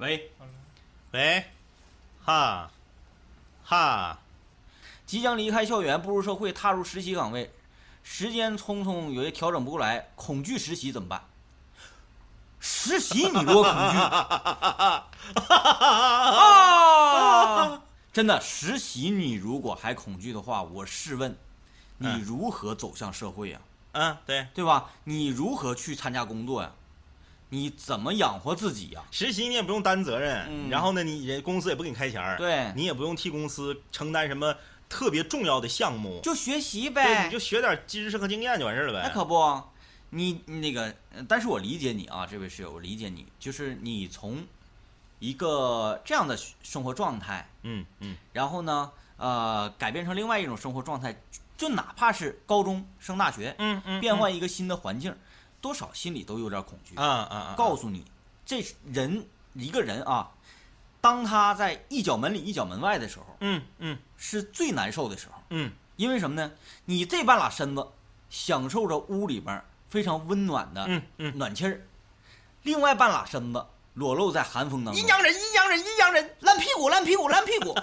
喂，喂，哈，哈，即将离开校园，步入社会，踏入实习岗位，时间匆匆，有些调整不过来，恐惧实习怎么办？实习你如果恐惧。啊，真的实习你如果还恐惧的话，我试问，你嗯如何走向社会呀、嗯，对，对吧？你如何去参加工作呀？你怎么养活自己呀？实习你也不用担责任，嗯。然后呢，你人公司也不给你开钱儿，对。你也不用替公司承担什么特别重要的项目，就学习对，呗，你就学点知识和经验就完事儿了呗。那可不，你那个，呃但是我理解你啊，这位室友，我理解你，就是你从一个这样的生活状态，嗯嗯，然后呢，呃，改变成另外一种生活状态，就哪怕是高中升大学，嗯嗯，变换一个新的环境，多少心里都有点恐惧。啊啊啊，告诉你，这人一个人啊，当他在一脚门里一脚门外的时候，嗯嗯。是最难受的时候。嗯。因为什么呢？你这半拉身子享受着屋里边非常温暖的暖气儿，另外半拉身子裸露在寒风当中，阴阳人，阴阳人，阴阳人，烂屁股，烂屁股，烂屁股，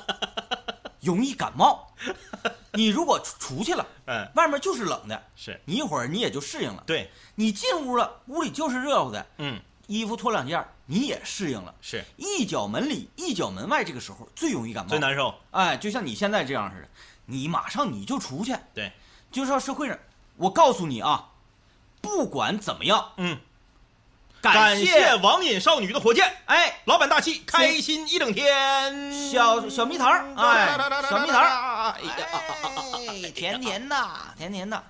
容易感冒。你如果出出去了，嗯，外面就是冷的，是。你一会儿你也就适应了。对，你进屋了，屋里就是热乎的，嗯。衣服脱两件儿，你也适应了。是。一脚门里，一脚门外，这个时候最容易感冒，最难受，哎，就像你现在这样似的，你马上你就出去，对，就是到社会上，我告诉你啊，不管怎么样，嗯，感感谢网瘾少女的火箭，哎，老板大气，开心一整天，小小蜜桃，哎，小蜜桃哎，甜甜的，甜甜的。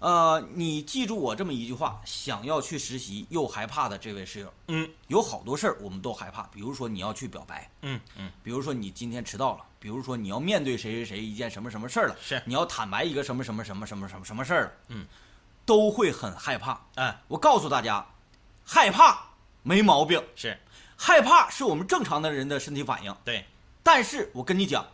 呃，你记住我这么一句话：想要去实习又害怕的这位室友，嗯。有好多事儿我们都害怕，比如说你要去表白，嗯嗯，比如说你今天迟到了，比如说你要面对谁谁谁一件什么什么事儿了，是。你要坦白一个什么什么什么什么什么什么事儿了，嗯，都会很害怕。哎，我告诉大家，害怕没毛病，是害怕是我们正常的人的身体反应。对，但是我跟你讲，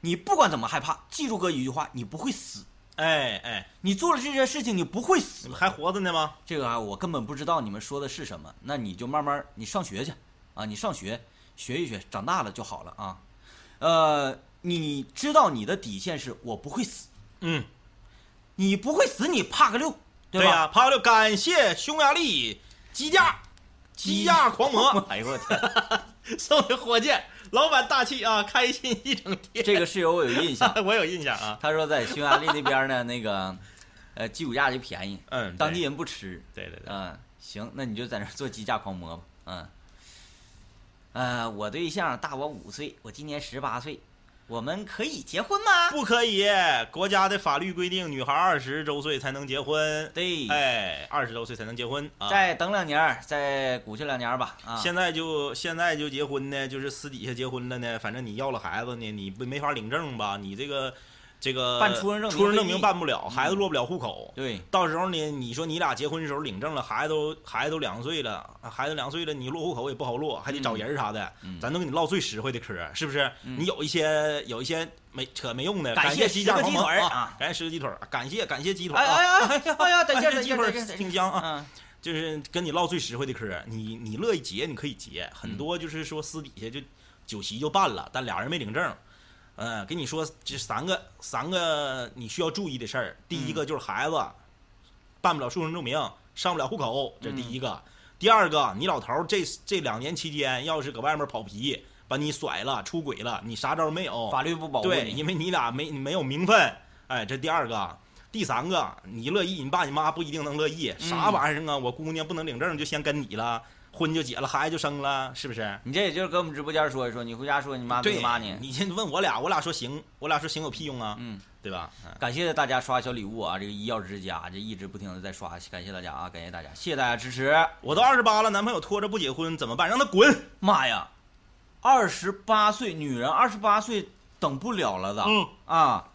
你不管怎么害怕，记住哥一句话，你不会死。哎哎，你做了这件事情，你不会死还活着呢吗？这个啊，我根本不知道你们说的是什么。那你就慢慢你上学去啊，你上学学一学，长大了就好了啊。呃，你知道你的底线是我不会死，嗯，你不会死，你怕个六，对吧？对呀，帕六，感谢匈牙利机架机架狂魔哎呦我天，送的火箭，老板大气啊，开心一整天。这个室友我有印象，我有印象啊，他说在匈牙利那边呢，那个呃鸡骨架就便宜，嗯，当地人不吃。对对对，嗯，行，那你就在那做鸡架狂魔吧。嗯，呃，我对象大我五岁，我今年十八岁，我们可以结婚吗？不可以，国家的法律规定，女孩二十周岁才能结婚。对，哎，二十周岁才能结婚啊。再等两年，再鼓劲两年吧。啊，现在就现在就结婚呢，就是私底下结婚了呢。反正你要了孩子呢，你不没法领证吧？你这个这个办出生证明出生证明办不了，孩子落不了户口。对，到时候呢，你说你俩结婚的时候领证了，孩子都孩子都两岁了，孩子两岁了，你落户口也不好落，还得找人啥的，嗯咱都给你唠最实惠的嗑，是不是？嗯你有一些有一些没扯没用的，感谢鸡架谢十个鸡腿儿啊，感谢十个鸡腿儿，感谢感谢鸡腿啊，哎呀哎呀哎呀，感谢鸡腿挺香啊，嗯，就是跟你唠最实惠的嗑，你你乐意结你可以结，很多就是说私底下就酒席就办了，但俩人没领证。嗯，给你说这三个三个你需要注意的事儿，第一个就是孩子办不了出生证明，上不了户口，这是第一个。第二个，你老头儿这这两年期间要是搁外面跑皮，把你甩了、出轨了，你啥招没有？法律不保护因为你俩没没有名分，哎，这第二个。第三个，你乐意，你爸你妈不一定能乐意，啥嗯玩意儿啊？我姑娘不能领证就先跟你了，婚就结了，孩子就生了，是不是？你这也就是跟我们直播间说一说，你回家说你妈对没骂你。你先问我俩，我俩说行，我俩说行有屁用啊，嗯，对吧？嗯感谢大家刷小礼物啊！这个医药之家这一直不停的在刷，感谢大家啊！感谢大家，谢谢大家支持。我都二十八了，男朋友拖着不结婚怎么办？让他滚！妈呀，二十八岁女人，二十八岁等不了了的。嗯，啊，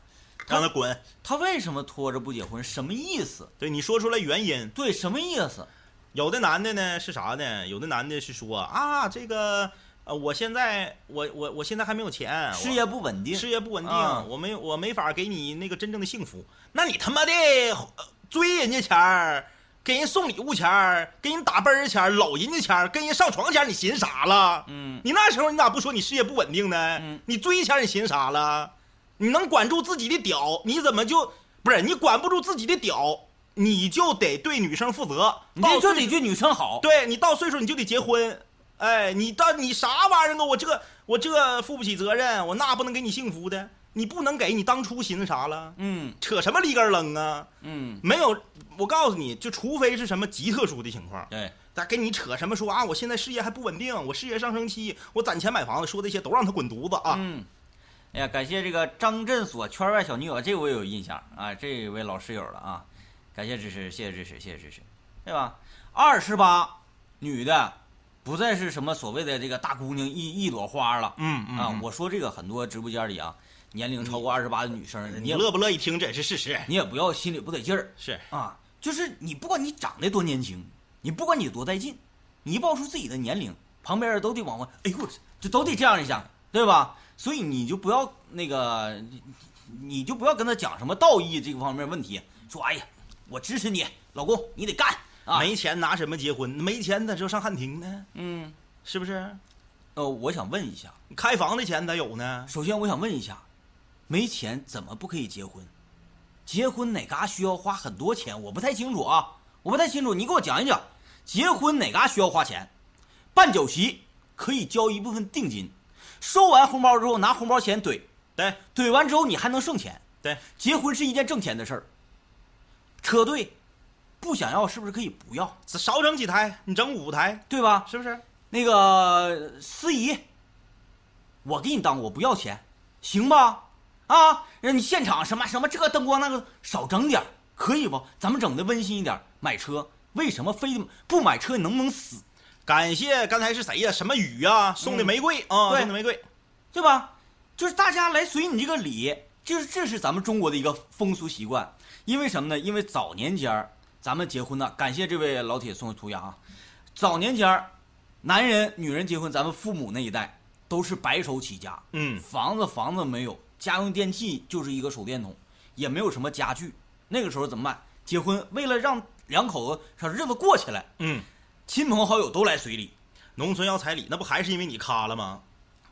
让他滚。他为什么拖着不结婚？什么意思？对你说出来原因。对，什么意思？有的男的呢是啥呢？有的男的是说啊，这个呃，我现在我我我现在还没有钱，事业不稳定。事业不稳定，啊我没我没法给你那个真正的幸福。那你他妈的呃追人家钱儿，给人送礼物钱儿，给人打奔儿钱儿，搂人家钱儿，跟人上床钱儿，你寻啥了？嗯，你那时候你咋不说你事业不稳定呢？嗯你追钱儿你寻啥了？你能管住自己的屌，你怎么就不是你管不住自己的屌，你就得对女生负责。你就得对女生好。对你到岁数你就得结婚，哎，你到你啥玩意儿啊？我这我这负不起责任，我那不能给你幸福的，你不能给你当初寻思啥了？嗯扯什么里根儿楞啊？嗯，没有，我告诉你，就除非是什么极特殊的情况，对，他跟你扯什么说啊，我现在事业还不稳定，我事业上升期，我攒钱买房子，说这些都让他滚犊子啊！嗯，哎呀，感谢这个张振所圈外小女友，这个我有印象啊，这位老室友了啊，感谢支持，谢谢支持，谢谢支持，对吧？二十八，女的，不再是什么所谓的这个大姑娘一一朵花了。嗯嗯啊，我说这个很多直播间里啊，年龄超过二十八的女生，你乐不乐意听，这也是事实。你也不要心里不得劲儿是，啊，就是你不管你长得多年轻，你不管你多带劲，你一报出自己的年龄，旁边人都得往外，哎呦我，这都得这样一下，对吧？所以你就不要那个，你你就不要跟他讲什么道义这个方面问题，说哎呀，我支持你，老公你得干啊，没钱拿什么结婚？没钱咋就上汉庭呢？嗯，是不是？呃，我想问一下，开房的钱咋有呢？首先我想问一下，没钱怎么不可以结婚？结婚哪嘎需要花很多钱？我不太清楚啊，我不太清楚，你给我讲一讲，结婚哪嘎需要花钱？办酒席可以交一部分定金，收完红包之后拿红包钱怼，对怼完之后你还能剩钱。对，结婚是一件挣钱的事儿。车队不想要是不是可以不要？少整几台，你整五台，对吧？是不是？那个司仪，我给你当，我不要钱，行吧？啊，让你现场什么什么这个灯光那个少整点儿，可以不？咱们整的温馨一点。买车为什么非不买车？你能不能死？感谢刚才是谁呀？什么雨呀？送的玫瑰啊，对送的玫瑰。对吧？就是大家来随你这个礼，就是这是咱们中国的一个风俗习惯。因为什么呢？因为早年间儿咱们结婚呢，感谢这位老铁送的涂鸦啊。早年间儿，男人女人结婚，咱们父母那一代都是白手起家，嗯，房子房子没有，家用电器就是一个手电筒，也没有什么家具。那个时候怎么办？结婚为了让两口子让日子过起来，嗯，亲朋好友都来随礼，农村要彩礼，那不还是因为你卡了吗？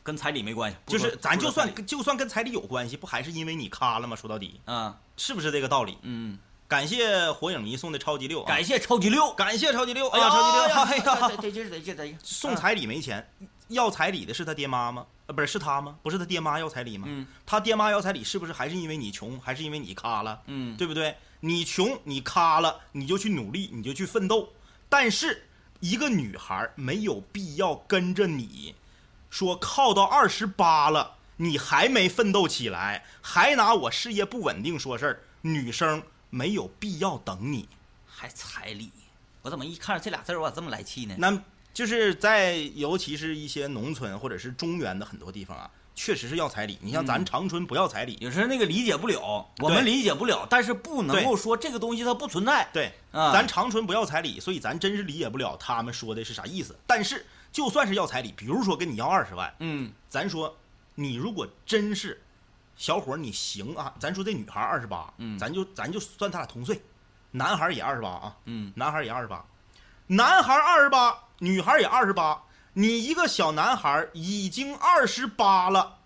跟彩礼没关系。就是咱就算就算跟彩礼有关系，不还是因为你卡了吗？说到底，啊，是不是这个道理？嗯，感谢火影迷送的超级六、啊，感谢超级六。感谢超级六，哎哎呀，超级六，哎哎呀，得劲得劲得劲。送彩礼没钱，要彩礼的是他爹妈吗？呃，不是，是他吗？不是他爹妈要彩礼吗？嗯他爹妈要彩礼，是不是还是因为你穷，还是因为你卡了？嗯，对不对？你穷，你卡了，你就去努力，你就去奋斗。但是，一个女孩没有必要跟着你，说靠到二十八了，你还没奋斗起来，还拿我事业不稳定说事儿。女生没有必要等你。还彩礼，我怎么一看着这俩字儿我咋这么来气呢？那就是在尤其是一些农村或者是中原的很多地方啊，确实是要彩礼。你像咱嗯长春不要彩礼，有时候那个理解不了，我们理解不了，但是不能够说这个东西它不存在。对，啊咱长春不要彩礼，所以咱真是理解不了他们说的是啥意思。但是就算是要彩礼，比如说跟你要二十万，嗯。咱说你如果真是小伙儿，你行啊，咱说这女孩二十八，嗯。咱就咱就算他俩同岁，男孩也二十八啊，嗯。男孩也二十八，男孩二十八，女孩也二十八，你一个小男孩已经二十八了。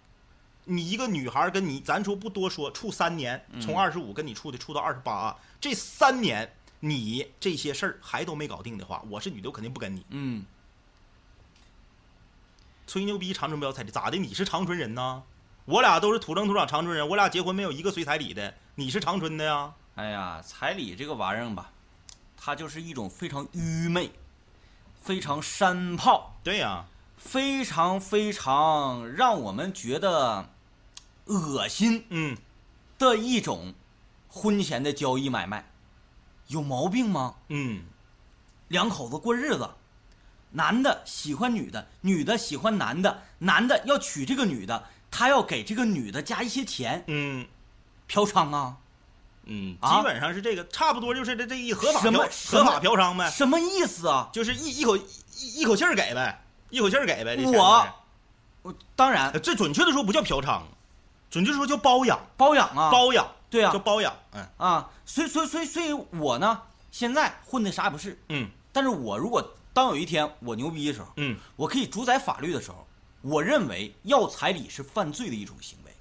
你一个女孩跟你，咱说不多说，处三年，嗯。从二十五跟你处的处到二十八啊，这三年你这些事儿还都没搞定的话，我是女的，我肯定不跟你。嗯，吹牛逼。长春不要彩礼，咋的？你是长春人呢？我俩都是土生土长长春人，我俩结婚没有一个随彩礼的。你是长春的呀？哎呀，彩礼这个玩意儿吧，它就是一种非常愚昧、非常山炮、对呀，非常非常让我们觉得恶心嗯，的一种婚前的交易买卖，有毛病吗？嗯，两口子过日子，男的喜欢女的，女的喜欢男的，男的要娶这个女的，他要给这个女的加一些钱，嗯。嫖娼啊？嗯，啊？基本上是这个，差不多就是这这一合法什么嫖什么合法嫖娼呗，什么意思啊？就是一一口一一口气儿给呗，一口气儿给呗。这钱我我当然。呃这准确的说不叫嫖娼，准确说叫包养，包养啊，包养，对啊。叫包养。嗯。啊，所以所以所以所以我呢，现在混的啥也不是，嗯。但是我如果当有一天我牛逼的时候，嗯，我可以主宰法律的时候，我认为要彩礼是犯罪的一种行为。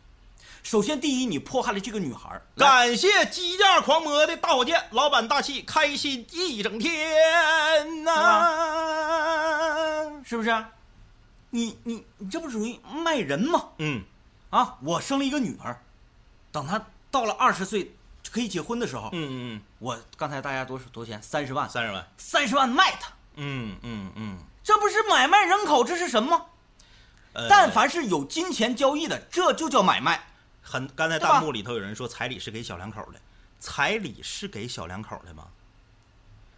首先，第一，你迫害了这个女孩感谢机架狂魔的大火箭，老板大气，开心一整天呐、是不是？你你你这不属于卖人吗？嗯啊，我生了一个女儿，等她到了二十岁可以结婚的时候，嗯嗯嗯我刚才大家多少多少钱？三十万嗯，，三十万。三十万卖她，嗯嗯嗯。这不是买卖人口，这是什么？呃但凡是有金钱交易的，这就叫买卖。很，刚才弹幕里头有人说彩礼是给小两口的，彩礼是给小两口的吗？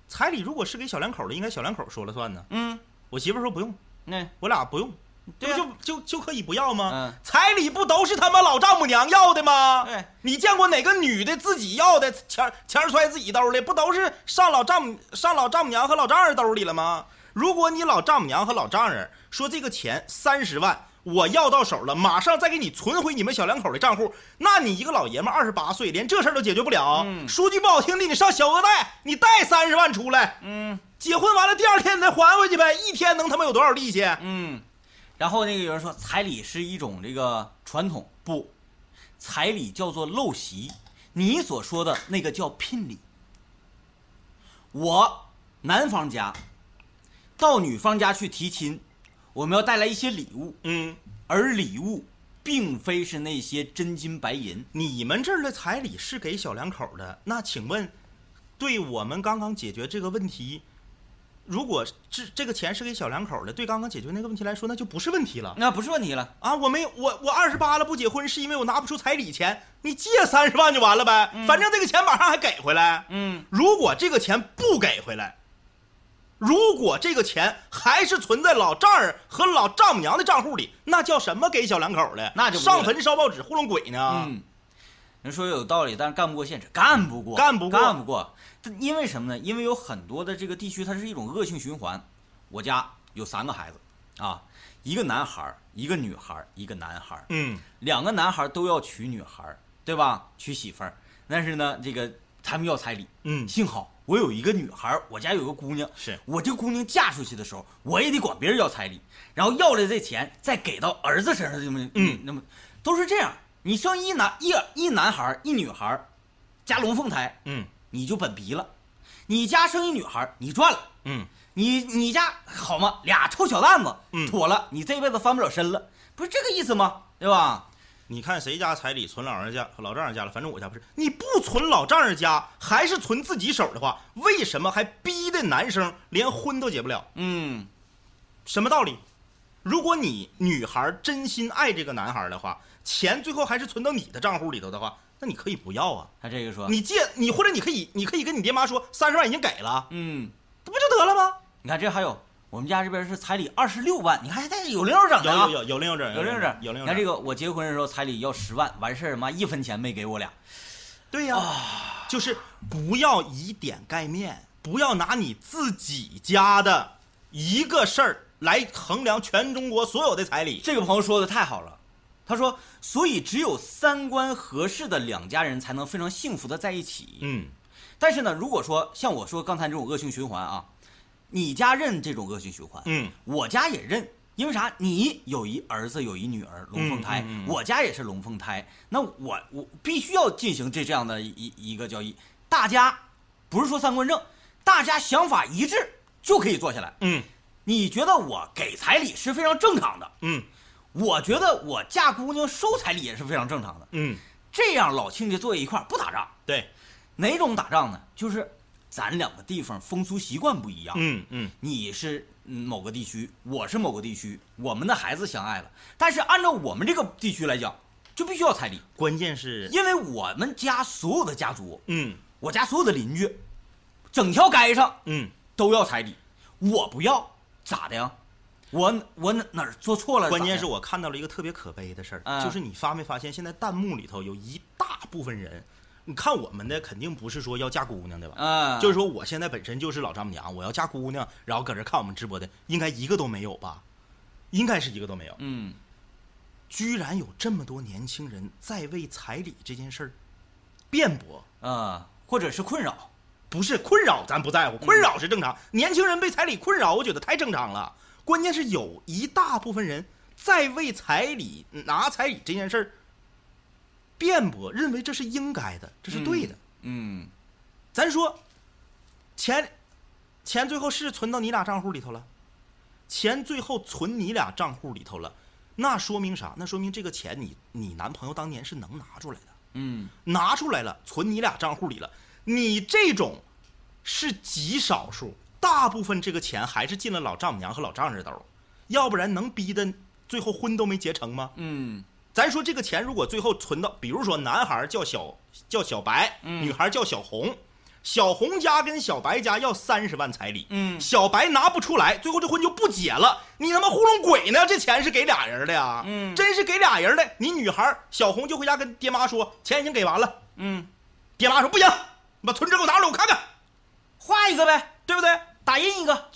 彩礼如果是给小两口的，应该小两口说了算呢。嗯，我媳妇说不用，那我俩不用，对就就就可以不要吗？嗯彩礼不都是他妈老丈母娘要的吗？对你见过哪个女的自己要的钱钱揣自己兜里，不都是上老丈母上老丈母娘和老丈人兜里了吗？如果你老丈母娘和老丈人说这个钱三十万。我要到手了，马上再给你存回你们小两口的账户。那你一个老爷们二十八岁，连这事儿都解决不了。嗯说句不好听的，你上小额贷，你贷三十万出来，嗯结婚完了第二天你再还回去呗，一天能他妈有多少利息？嗯，然后那个有人说彩礼是一种这个传统，不，彩礼叫做陋习，你所说的那个叫聘礼。我男方家到女方家去提亲，我们要带来一些礼物，嗯，而礼物并非是那些真金白银。你们这儿的彩礼是给小两口的，那请问，对我们刚刚解决这个问题，如果这这个钱是给小两口的，对刚刚解决那个问题来说，那就不是问题了那不是问题了。啊！我没我我二十八了不结婚，是因为我拿不出彩礼钱，你借三十万就完了呗，反正这个钱马上还给回来。嗯，如果这个钱不给回来，如果这个钱还是存在老丈人和老丈母娘的账户里，那叫什么给小两口的？那就上坟烧报纸糊弄鬼呢。嗯，人说有道理，但是干不过现实，干不过，干不过干不过。但因为什么呢？因为有很多的这个地区，它是一种恶性循环。我家有三个孩子，啊，一个男孩儿，一个女孩儿，一个男孩儿，嗯两个男孩儿都要娶女孩儿，对吧？娶媳妇儿。但是呢，这个他们要彩礼。嗯幸好我有一个女孩儿，我家有个姑娘，是我这姑娘嫁出去的时候，我也得管别人要彩礼，然后要来这钱再给到儿子身上，这么嗯那么都是这样。你生一男一一男孩儿一女孩儿，加龙凤胎，嗯你就本逼了；你家生一女孩，你赚了。嗯，你你家好吗？俩臭小蛋子，嗯妥了，你这辈子翻不了身了，不是这个意思吗？对吧？你看谁家彩礼存老人家、老丈人家了？反正我家不是。你不存老丈人家，还是存自己手的话，为什么还逼的男生连婚都结不了？嗯，什么道理？如果你女孩真心爱这个男孩的话，钱最后还是存到你的账户里头的话，那你可以不要啊。他这个说，你借你或者你可以，你可以跟你爹妈说三十万已经给了，嗯，这不就得了吗？你看这还有，我们家这边是彩礼二十六万，你看还带有零有整的啊有有。有有零有整，有零有整，有零有整。你看这个，我结婚的时候彩礼要十万，完事儿妈一分钱没给我俩。对呀、就是不要以点盖面，不要拿你自己家的一个事儿来衡量全中国所有的彩礼。这个朋友说的太好了，他说，所以只有三观合适的两家人才能非常幸福的在一起。嗯。但是呢，如果说像我说刚才这种恶性循环啊，你家认这种恶性循环，嗯。我家也认，因为啥？你有一儿子，有一女儿，龙凤胎，嗯嗯嗯。我家也是龙凤胎，那我我必须要进行这这样的一一个交易，大家不是说三观正，大家想法一致就可以坐下来。嗯。你觉得我给彩礼是非常正常的，嗯我觉得我嫁姑娘收彩礼也是非常正常的，嗯，这样老亲家坐一块儿不打仗，对，哪种打仗呢？就是咱两个地方风俗习惯不一样，嗯嗯。你是嗯某个地区，我是某个地区，我们的孩子相爱了，但是按照我们这个地区来讲，就必须要彩礼，关键是，因为我们家所有的家族，嗯。我家所有的邻居，整条街上嗯，都要彩礼，我不要，咋的呀？我我哪哪儿做错了？关键是我看到了一个特别可悲的事儿，嗯就是你发没发现，现在弹幕里头有一大部分人，你看我们的肯定不是说要嫁姑娘的吧？嗯，就是说我现在本身就是老丈母娘，我要嫁姑娘，然后搁这看我们直播的，应该一个都没有吧？应该是一个都没有。嗯，居然有这么多年轻人在为彩礼这件事儿辩驳，嗯，或者是困扰，不是困扰，咱不在乎，困扰是正常。年轻人被彩礼困扰，我觉得太正常了。关键是有一大部分人在为彩礼拿彩礼这件事儿辩驳，认为这是应该的，这是对的。嗯咱说，钱钱最后是存到你俩账户里头了，钱最后存你俩账户里头了，那说明啥？那说明这个钱你你男朋友当年是能拿出来的。嗯拿出来了，存你俩账户里了。你这种是极少数，大部分这个钱还是进了老丈母娘和老丈人兜，要不然能逼得最后婚都没结成吗？嗯咱说这个钱如果最后存到，比如说男孩叫小叫小白，女孩叫小红，小红家跟小白家要三十万彩礼，嗯小白拿不出来，最后这婚就不结了。你他妈糊弄鬼呢？这钱是给俩人的呀，嗯真是给俩人的。你女孩小红就回家跟爹妈说，钱已经给完了。嗯，爹妈说不行，你把存折给我拿出来，我看看，画一个呗，对不对？打印一个。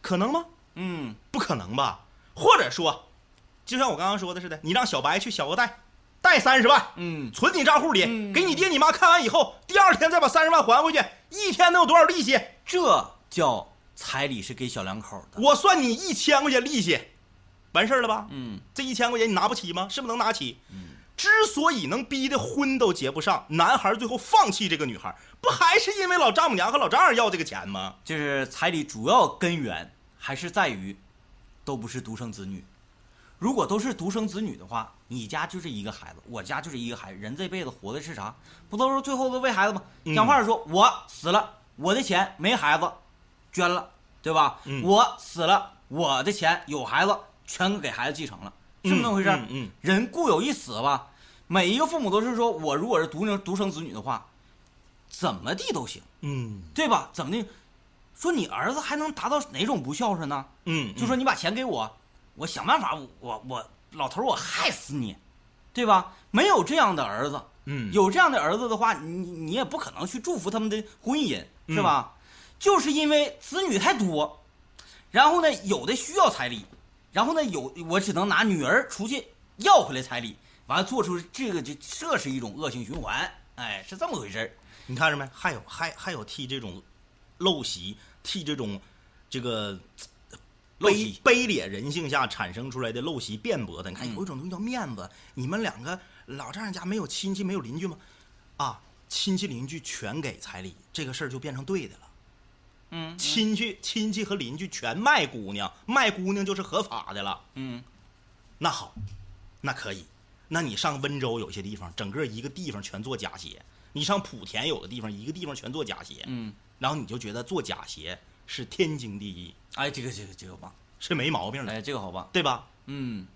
可能吗？嗯不可能吧？或者说，就像我刚刚说的似的，你让小白去小额贷，贷三十万，嗯存你账户里，嗯给你爹你妈看完以后，第二天再把三十万还回去，一天能有多少利息？这叫彩礼是给小两口的。我算你一千块钱利息，完事儿了吧？嗯这一千块钱你拿不起吗？是不是能拿起？之所以能逼得婚都结不上，男孩最后放弃这个女孩，不还是因为老丈母娘和老丈人要这个钱吗？就是彩礼主要根源还是在于，都不是独生子女。如果都是独生子女的话，你家就这一个孩子，我家就这一个孩子。人这辈子活的是啥？不都是最后都为孩子吗？嗯讲话儿说，我死了，我的钱没孩子，捐了，对吧？嗯我死了，我的钱有孩子，全给孩子继承了，是那么回事儿？嗯嗯嗯人固有一死吧。每一个父母都是说，我如果是独生独生子女的话，怎么地都行。嗯对吧？怎么的？说你儿子还能达到哪种不孝顺呢？嗯，就说你把钱给我，我想办法，我我老头我害死你，对吧？没有这样的儿子，嗯有这样的儿子的话，你你也不可能去祝福他们的婚姻，是吧？就是因为子女太多，然后呢，有的需要彩礼，然后呢，有我只能拿女儿出去要回来彩礼，完了做出这个就这是一种恶性循环，哎，是这么回事儿。你看着没？还有还还有替这种陋习，替这种这个卑陋习卑劣人性下产生出来的陋习辩驳的。你看嗯有一种东西叫面子，你们两个老丈人家没有亲戚没有邻居吗？啊，亲戚邻居全给彩礼，这个事儿就变成对的了。嗯亲戚亲戚和邻居全卖姑娘，卖姑娘就是合法的了。嗯那好，那可以。那你上温州有些地方，整个一个地方全做假鞋；你上莆田有的地方，一个地方全做假鞋。嗯，然后你就觉得做假鞋是天经地义，哎，这个这个这个棒，是没毛病的，哎，这个好棒。对吧？嗯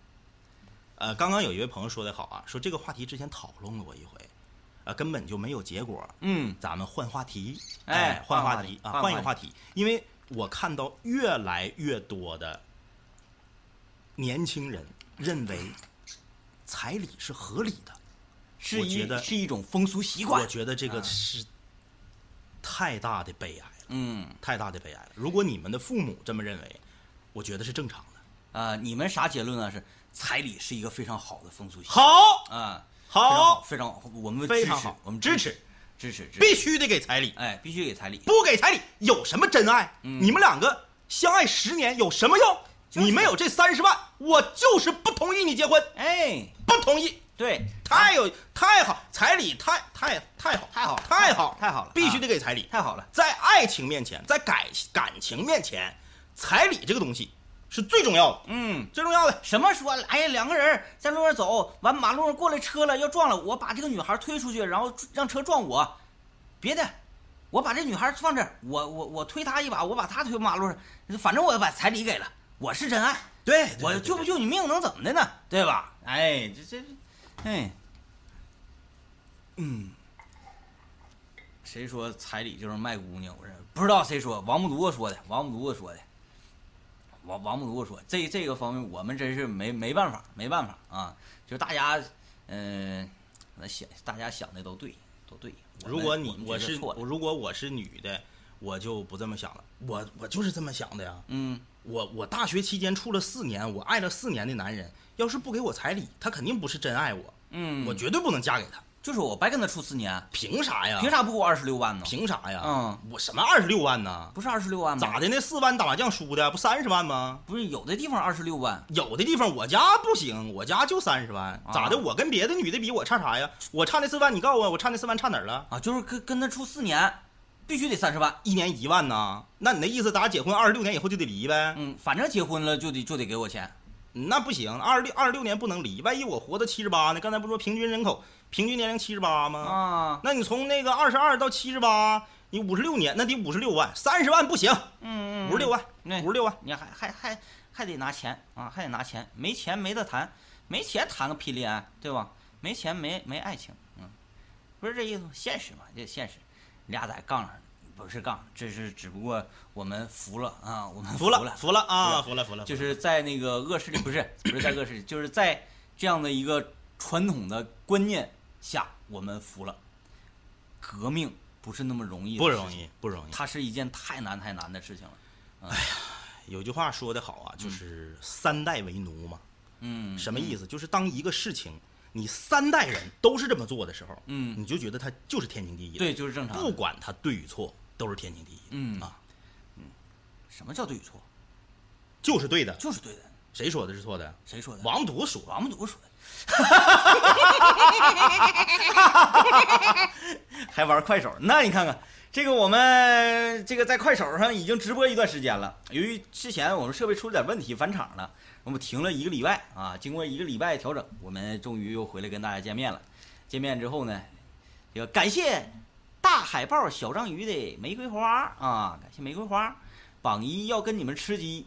呃，刚刚有一位朋友说的好啊，说这个话题之前讨论过一回，呃，根本就没有结果。嗯咱们换话题，哎换换话题题啊，换一个话题，因为我看到越来越多的年轻人认为彩礼是合理的，是一是一种风俗习惯我。觉得这个啊是太大的悲哀了，嗯太大的悲哀了。如果你们的父母这么认为，我觉得是正常的。啊、你们啥结论呢？是彩礼是一个非常好的风俗习惯好，啊，非常好，非常好，我们非常好我们支持持支持支持，必须得给彩礼，哎，必须给彩礼。不给彩礼有什么真爱？嗯你们两个相爱十年有什么用？你们有这三十万，我就是不同意你结婚，哎，不同意。对，太有太好，彩礼太太太好，太好太好，太好了必须啊得给彩礼。太好了。在爱情面前，在感感情面前，彩礼这个东西是最重要的，嗯，最重要的。什么说？哎呀，两个人在路上走，完马路上过来车了，要撞了，我把这个女孩推出去，然后让车撞我，别的，我把这女孩放这儿，我我我推她一把，我把她推马路上，反正我把彩礼给了，我是真爱，对我救不救你命能怎么的呢？对吧？哎，这这，哎，嗯，谁说彩礼就是卖姑娘？我这不知道谁说，王木犊子说的，王木犊子说的。王王木如说，这这个方面我们真是没没办法，没办法啊！就大家，嗯、那想大家想的都对，都对。如果你我是如果我是女的，我就不这么想了。我我就是这么想的呀。嗯我我大学期间处了四年，我爱了四年的男人，要是不给我彩礼，他肯定不是真爱我，嗯，我绝对不能嫁给他。就是我白跟他处四年，凭啥呀？凭啥不给我二十六万呢？凭啥呀？嗯，我什么二十六万呢？不是二十六万吗？咋的？那四万打麻将输的不三十万吗？不是有的地方二十六万，有的地方我家不行，我家就三十万，啊咋的？我跟别的女的比，我差啥呀？我差那四万，你告诉我，我差那四万差哪儿了？啊，就是跟跟他处四年，必须得三十万。一年一万呢？那你那意思，咱俩结婚二十六年以后就得离呗？嗯，反正结婚了就得就得给我钱。那不行，二十六二十六年不能离，万一我活到七十八呢？刚才不说平均人口平均年龄七十八吗？啊，那你从那个二十二到七十八，你五十六年，那得五十六万，三十万不行，嗯嗯，五十六万，那五十六万。你还还还还得拿钱啊，还得拿钱，没钱没得谈，没钱谈个屁恋爱，对吧？没钱没没爱情，嗯，不是这意思，现实嘛，这现实，俩在杠上，不是杠，这是只不过我们服了啊，我们服了，了，服了啊，服服了，服了，就是在那个恶势力，不是不是在恶势力，就是在这样的一个传统的观念下，我们服了。革命不是那么容易，不容，易，不容易。它是一件太难太难的事情了。哎呀有句话说得好啊，就是三代为奴嘛。嗯，什么意思？就是当一个事情你三代人都是这么做的时候，嗯你就觉得它就是天经地义，对，就是正常。不管它对与错，都是天经地义的。嗯啊，嗯什么叫对与错？就是对的。就是对的。谁说的是错的？谁说的？王铎说。王八犊说的。还玩快手？那你看看，这个我们这个在快手上已经直播一段时间了。由于之前我们设备出了点问题返场了，我们停了一个礼拜啊。经过一个礼拜调整，我们终于又回来跟大家见面了。见面之后呢，这个感谢大海豹小章鱼的玫瑰花啊，感谢玫瑰花。榜一要跟你们吃鸡，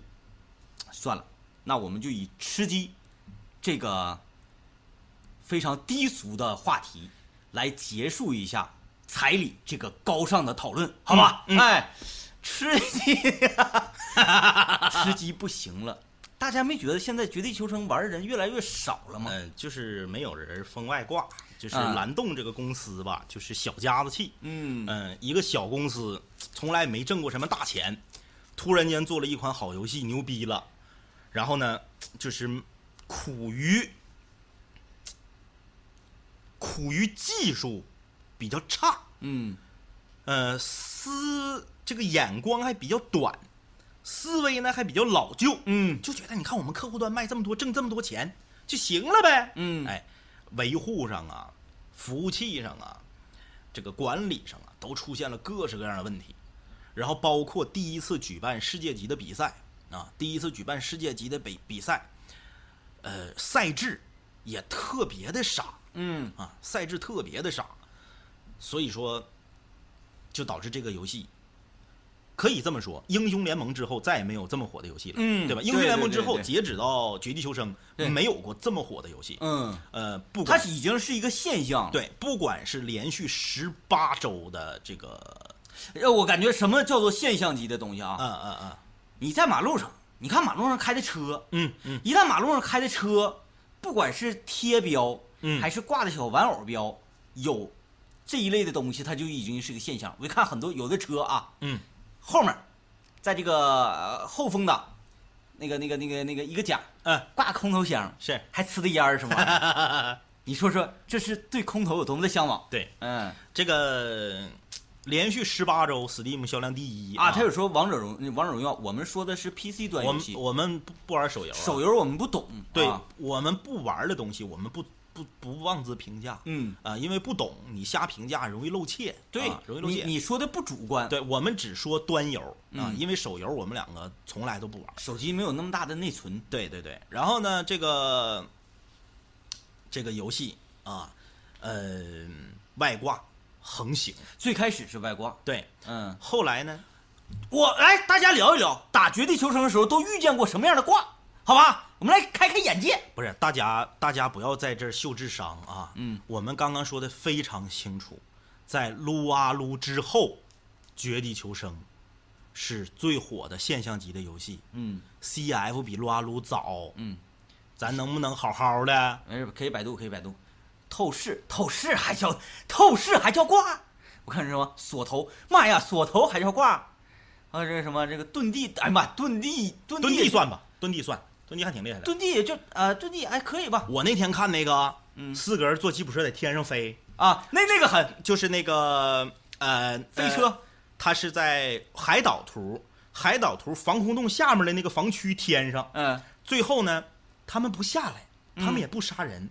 算了，那我们就以吃鸡这个非常低俗的话题来结束一下彩礼这个高尚的讨论，好吧？嗯嗯哎，吃鸡，吃鸡不行了。大家没觉得现在绝地求生玩的人越来越少了吗？嗯、就是没有人封外挂，就是啊蓝洞这个公司吧，就是小家子气。嗯嗯，一个小公司从来没挣过什么大钱，突然间做了一款好游戏，牛逼了。然后呢，就是苦于苦于技术比较差，嗯呃，思这个眼光还比较短，思维呢还比较老旧，嗯就觉得你看我们客户端卖这么多，挣这么多钱就行了呗。嗯，哎，维护上啊，服务器上啊，这个管理上啊，都出现了各式各样的问题。然后包括第一次举办世界级的比赛啊，第一次举办世界级的比比赛，呃，赛制也特别的傻嗯啊，赛制特别的傻，所以说就导致这个游戏。可以这么说，英雄联盟之后再也没有这么火的游戏了，嗯对吧？英雄联盟之后，截止到绝地求生，对没有过这么火的游戏。嗯，呃，不它已经是一个现象了。对，不管是连续十八周的这个，呃，我感觉什么叫做现象级的东西啊？嗯嗯嗯你在马路上，你看马路上开的车，嗯嗯一旦马路上开的车，不管是贴标，嗯还是挂的小玩偶标，有这一类的东西，它就已经是个现象。我一看很多有的车啊，嗯后面在这个呃后风挡，那个那个那个那个一个甲嗯，挂空头箱，是，还呲的烟儿什么玩意儿？你说说，这是对空头有多么的向往？对，嗯。这个连续十八周 Steam 销量第一啊，他有说王者荣王者荣耀，我们说的是 PC 端游戏，们我们不不玩手游啊，手游我们不懂。对啊。我们不玩的东西，我们不不不妄自评价嗯，啊，因为不懂，你瞎评价容易露怯，对啊，容易露你怯。你说的不主观，对我们只说端游啊嗯，因为手游我们两个从来都不玩。手机没有那么大的内存。对对对，然后呢，这个这个游戏啊，呃，外挂横行，最开始是外挂，对，嗯，后来呢，我来大家聊一聊打绝地求生的时候都遇见过什么样的挂，好吧？我们来开开眼界。不是大家大家不要在这儿秀智商啊，嗯，我们刚刚说的非常清楚，在撸啊撸之后，绝地求生是最火的现象级的游戏嗯，CF 比撸啊撸早，嗯，咱能不能好好的？没事，可以百度，可以百度。透视，透视还叫透视还叫挂？我看是什么锁头，妈呀，锁头还叫挂？啊，这个什么这个遁地，哎呀妈，遁地遁遁地地算吧，遁地算，遁地还挺厉害的。遁地也就呃遁地哎可以吧？我那天看那个，嗯四个人坐吉普车在天上飞，啊，那那个狠，就是那个呃飞车，呃它是在海岛图，海岛图防空洞下面的那个防区天上。嗯最后呢，他们不下来，他们嗯也不杀人，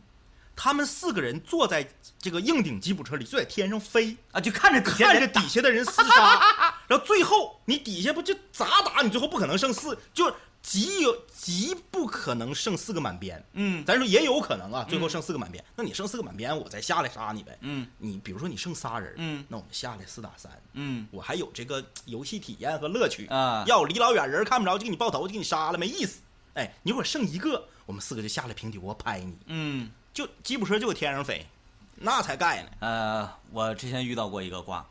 他们四个人坐在这个硬顶吉普车里，就在天上飞，啊，就看着底下看着底下的人厮杀，然后最后你底下不就咋打，你最后不可能剩四，就极有极不可能剩四个满编。嗯。咱说也有可能啊，最后剩四个满编，那你剩四个满编，我再下来杀你呗。嗯。你比如说你剩仨人，嗯。那我们下来四打三，嗯。我还有这个游戏体验和乐趣啊。要离老远人看不着就给你爆头就给你杀了，没意思。哎，你如果剩一个，我们四个就下来平底锅拍你，嗯，就吉普车就搁天上飞，那才盖呢。呃，我之前遇到过一个挂，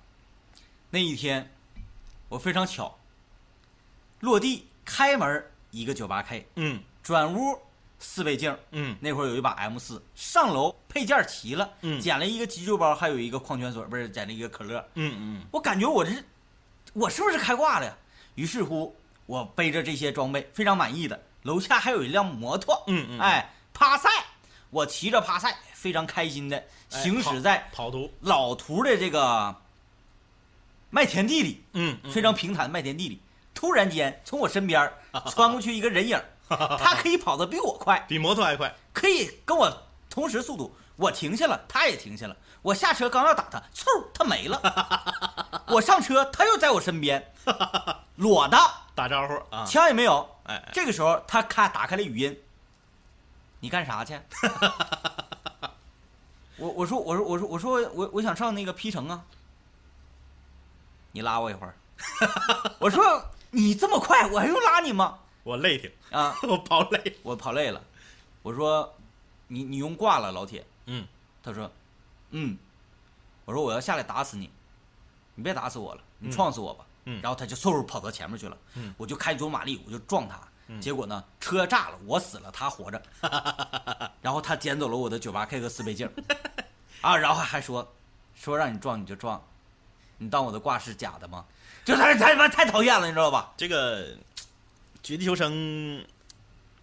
那一天我非常巧，落地开门一个九八 K，嗯转屋四倍镜，嗯那会儿有一把 M 四，上楼配件齐了，嗯捡了一个急救包，还有一个矿泉水，不是捡了一个可乐。嗯嗯我感觉我这是，我是不是开挂了呀？于是乎，我背着这些装备，非常满意的。楼下还有一辆摩托，嗯嗯哎，趴赛，我骑着帕赛，非常开心的哎行驶在跑图，老图的这个麦田地里，嗯非常平坦的麦田地里。突然间，从我身边儿 穿过去一个人影儿，他可以跑得比我快，比摩托还快。可以跟我同时速度。我停下了，他也停下了。我下车刚要打他，嗖，他没了。我上车，他又在我身边，裸的，打招呼啊，枪也没有。哎哎这个时候，他开打开了语音，你干啥去？我我说我说我说我说我我想上那个 P 城啊，你拉我一会儿。我说你这么快，我还用拉你吗？我累挺，啊，我跑累。我跑累了。我说你你用挂了，老铁。嗯他说，嗯。我说我要下来打死你，你别打死我了，你嗯撞死我吧。嗯然后他就嗖跑到前面去了。嗯我就开足马力，我就撞他。嗯结果呢，车炸了，我死了，他活着。然后他捡走了我的九八 K 和四倍镜，啊，然后还说，说让你撞你就撞，你当我的挂是假的吗？就他他妈太讨厌了，你知道吧？这个《绝地求生》，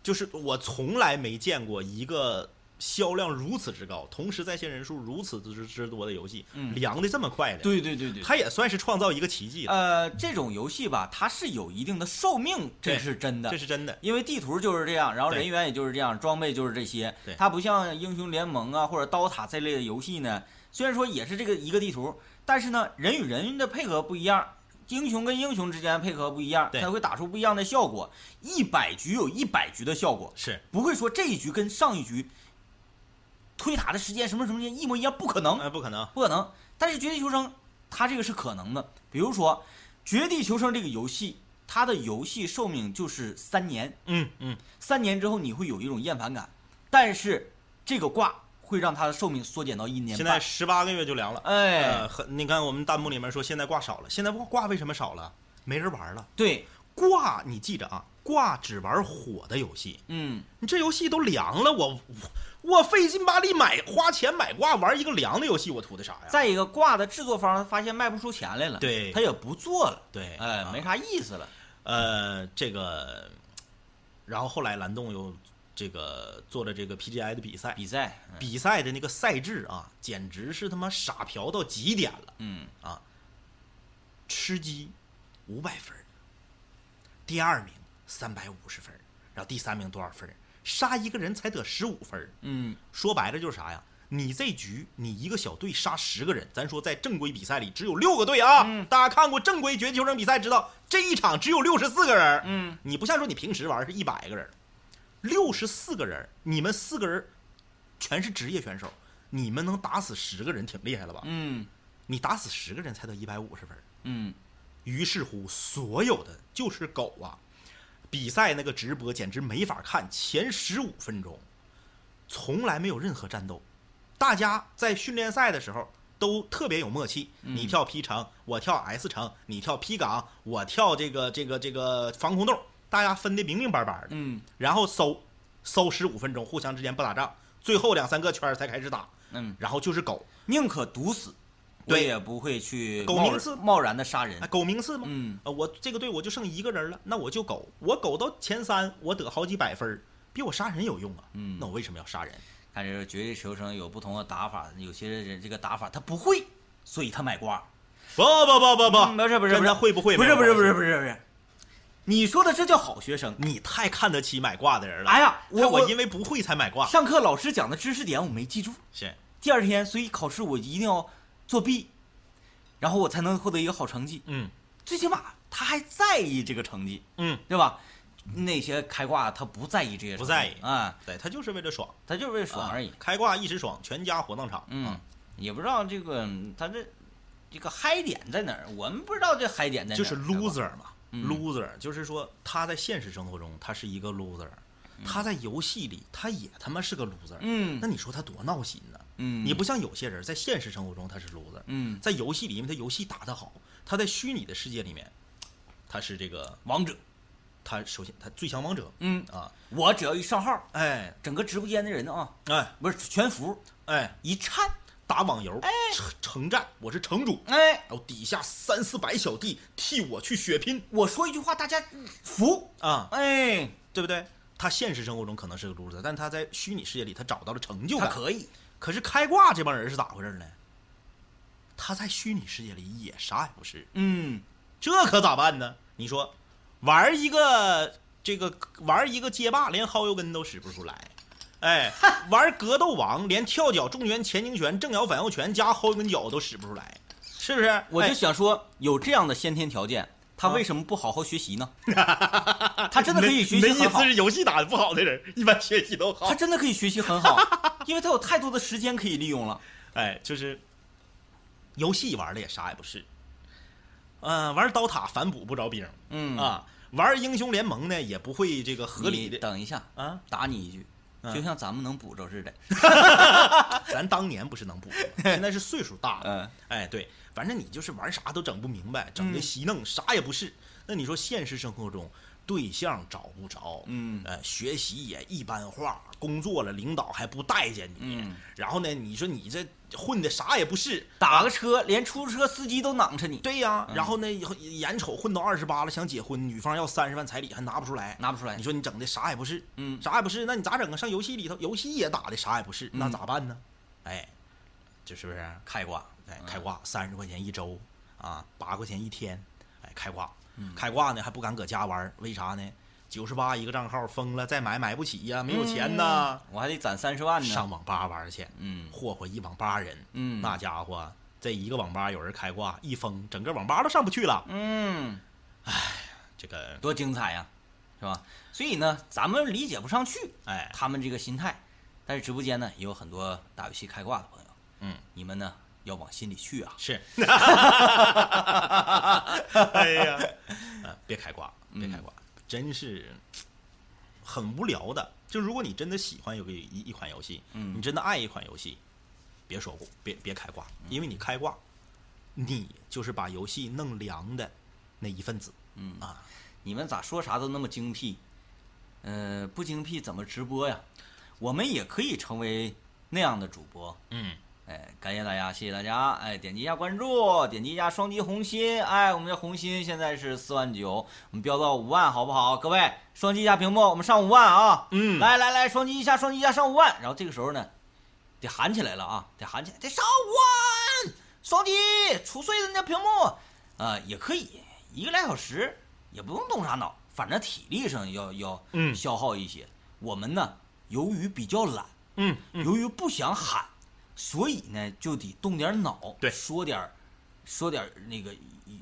就是我从来没见过一个销量如此之高，同时在线人数如此之之多的游戏，嗯凉的这么快的，对对对对。它也算是创造一个奇迹，呃，这种游戏吧，它是有一定的寿命，这是真的这。是真的。因为地图就是这样，然后人员也就是这样，装备就是这些。它不像英雄联盟啊或者刀塔这类的游戏呢，虽然说也是这个一个地图，但是呢，人与人的配合不一样，英雄跟英雄之间配合不一样，对它会打出不一样的效果。一百局有一百局的效果，是，不会说这一局跟上一局推塔的时间什么什么时间一模一样，不可能。哎，不可能，不可能。但是《绝地求生》它这个是可能的，比如说《绝地求生》这个游戏，它的游戏寿命就是三年，嗯嗯，三年之后你会有一种厌烦感，但是这个挂会让它的寿命缩减到一年现在。十八个月就凉了，哎。呃，很，你看我们弹幕里面说现在挂少了，现在挂挂为什么少了？没人玩了，对，挂你记着啊，挂只玩火的游戏，嗯，你这游戏都凉了，我我我费劲巴力买花钱买挂玩一个凉的游戏，我图的啥呀？再一个挂的制作方发现卖不出钱来了，对他也不做了，对，哎，啊没啥意思了。呃，这个，然后后来蓝洞又这个做了这个 PGI 的比赛，比赛，比赛的那个赛制啊，简直是他妈傻嫖到极点了。嗯，吃鸡五百分，第二名三百五十分，然后第三名多少分儿？杀一个人才得十五分。嗯，说白了就是啥呀？你这局你一个小队杀十个人，咱说在正规比赛里只有六个队啊。嗯大家看过正规绝地求生比赛，知道这一场只有六十四个人。嗯，你不像说你平时玩是一百个人，六十四个人，你们四个人全是职业选手，你们能打死十个人，挺厉害了吧？嗯，你打死十个人才得一百五十分。嗯，于是乎，所有的就是狗啊！比赛那个直播简直没法看，前十五分钟从来没有任何战斗，大家在训练赛的时候都特别有默契。嗯。你跳 P 城，我跳 S 城；你跳 P 港，我跳这个这个这个防空洞，大家分的明明白白的。嗯，然后搜搜十五分钟，互相之间不打仗，最后两三个圈才开始打，嗯，然后就是狗，宁可毒死，我也不会去贸狗名次贸然的杀人啊，。狗名次吗？嗯，呃，我这个队我就剩一个人了，那我就狗，我狗到前三，我得好几百分儿比我杀人有用啊。嗯那我为什么要杀人？但是绝地求生有不同的打法，有些人这个打法他不会，所以他买挂。不不不不不，嗯不是不是跟不是他会不会不是不是不是是，不是不是，你说的这叫好学生。你太看得起买挂的人了。哎呀，我我因为不会才买挂。上课老师讲的知识点我没记住，是，第二天所以考试我一定要作弊，然后我才能获得一个好成绩。嗯最起码他还在意这个成绩，嗯，对吧？那些开挂他不在意这些不在意啊，对他就是为了爽，他就是为了爽而已啊。开挂一时爽，全家火葬场。嗯啊，也不知道这个他这这个嗨点在哪儿，我们不知道这嗨点在哪儿。就是 loser 嘛、嗯 l o s e r 就是说他在现实生活中他是一个 loser，、他在游戏里他也他妈是个 loser。嗯那你说他多闹心呢？嗯，你不像有些人在现实生活中他是 loser，嗯。在游戏里因为他游戏打得好，他在虚拟的世界里面，他是这个王者，他首先他最强王者嗯，啊，我只要一上号，哎整个直播间的人啊，哎不是全服，哎，一颤，打网游，城城战，我是城主，哎，然后底下三四百小弟替我去血拼。我说一句话，大家服，啊，哎，对不对？他现实生活中可能是个 loser，但他在虚拟世界里他找到了成就感。他可以，可是开挂这帮人是咋回事呢？他在虚拟世界里也啥也不是，嗯，这可咋办呢？你说，玩一个这个玩一个街霸，连薅油根都使不出来，哎，玩格斗王，连跳脚、重拳、前倾拳、正摇、反摇拳加薅油根脚都使不出来，是不是？我就哎想说，有这样的先天条件，他啊为什么不好好学习呢？他真的可以学习很好意思，是游戏打的不好的人，一般学习都好他。真的可以学习很好，因为他有太多的时间可以利用了。哎，就是游戏玩的也啥也不是，嗯、玩刀塔反补不着兵，嗯，啊，玩英雄联盟呢也不会这个合理的等一下，啊，打你一句，嗯就像咱们能补着似的。咱当年不是能补的吗，现在是岁数大了，嗯。哎，对，反正你就是玩啥都整不明白，整的稀弄，啥也不是。那你说现实生活中对象找不着，嗯。呃，学习也一般化，工作了领导还不待见你，嗯。然后呢，你说你这混的啥也不是，打个车，连出租车司机都囊着你，对呀，嗯然后呢，以后眼瞅混到二十八了，想结婚，女方要三十万彩礼还拿不出来，拿不出来你。说你整的啥也不是，嗯啥也不是，那你咋整啊？上游戏里头，游戏也打的啥也不是，那嗯咋办呢？哎，这是不是？开挂，哎，嗯开挂三十块钱一周，啊，八块钱一天，哎，开挂，嗯开挂呢还不敢搁家玩儿，为啥呢？九十八一个账号封了，再买买不起呀，没有钱呐，嗯我还得攒三十万呢。上网吧玩去，嗯霍霍一网吧人，嗯那家伙这一个网吧有人开挂一封，整个网吧都上不去了，嗯，这个多精彩呀，是吧？所以呢，咱们理解不上去哎，他们这个心态，但是直播间呢也有很多打游戏开挂的朋友，嗯，你们呢要往心里去啊。是，哎呀，呃，别开挂，别开挂，真是很无聊的。就如果你真的喜欢有个一一款游戏，嗯你真的爱一款游戏，别说过，别别开挂，因为你开挂，你就是把游戏弄凉的那一份子。嗯啊，你们咋说啥都那么精辟？呃，不精辟怎么直播呀？我们也可以成为那样的主播。嗯，哎，感谢大家，谢谢大家！哎，点击一下关注，点击一下双击红心。哎，我们的红心现在是四万九，我们飙到五万，好不好？各位，双击一下屏幕，我们上五万啊！嗯来来来，双击一下，双击一下，上五万。然后这个时候呢，得喊起来了啊，得喊起来，得上五万！双击，杵碎人家屏幕啊、也可以，一个来小时也不用动啥脑，反正体力上要要嗯消耗一些。我们呢，由于比较懒。嗯嗯，由于不想喊，所以呢就得动点脑，对说点儿说点儿那个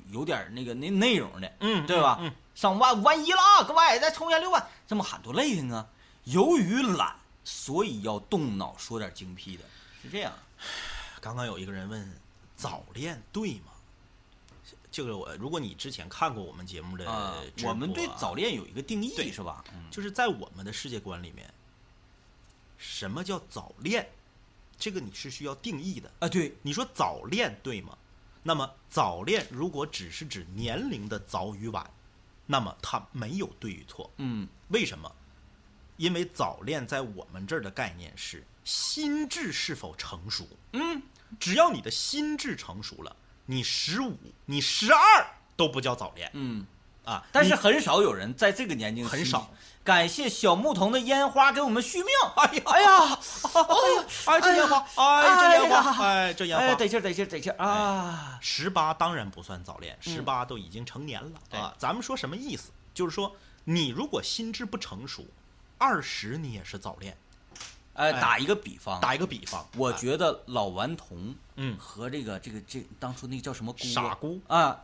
有点那个那内容的，嗯对吧？嗯嗯上万五万一了啊，各位再冲一下六万，这么喊多累挺啊！由于懒，所以要动脑说点精辟的，是这样。刚刚有一个人问早恋对吗？这个我，如果你之前看过我们节目的我们对早恋有一个定义是吧？嗯就是在我们的世界观里面，什么叫早恋？这个你是需要定义的。啊，对，你说早恋对吗？那么早恋如果只是指年龄的早与晚，那么它没有对与错。嗯为什么？因为早恋在我们这儿的概念是心智是否成熟。嗯，只要你的心智成熟了，你十五、你十二都不叫早恋。嗯啊，但是很少有人在这个年龄很少。感谢小牧童的烟花给我们续命。哎呀。哎呀，哎这烟花，哎这烟花，哎这烟哎，花。得劲儿得劲儿得劲儿啊！十八当然不算早恋，十八都已经成年了、啊。咱们说什么意思？就是说你如果心智不成熟，二十你也是早恋。呃，哎。打一个比方，打一个比方，我哎。觉得老顽童嗯。和这个这个这当初那个叫什么傻姑，啊，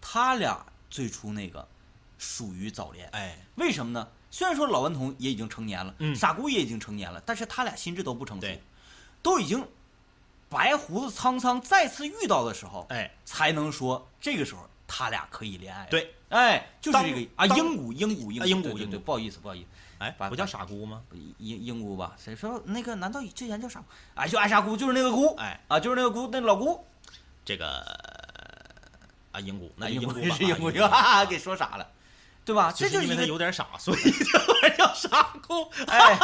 他俩最初那个属于早恋。哎，为什么呢？虽然说老顽童也已经成年了，嗯傻姑也已经成年了，但是他俩心智都不成熟对，都已经白胡子苍苍，再次遇到的时候，哎，才能说这个时候他俩可以恋爱。，对，哎，就是这个啊，当鹦鹉，鹦鹉，鹦啊鹦鹉对不好意思，不好意思，哎，不叫傻姑吗？英英姑吧？谁说那个？难道之前叫傻姑？哎，就爱傻姑，就是那个姑，哎啊，就是那个姑，那老姑，这个啊，英姑，那哎鹦就鹉吧，是鹦鹉，啊鹉啊，给说傻了，对吧？这就是因为他有点傻，所以这玩意儿叫傻哭。哎，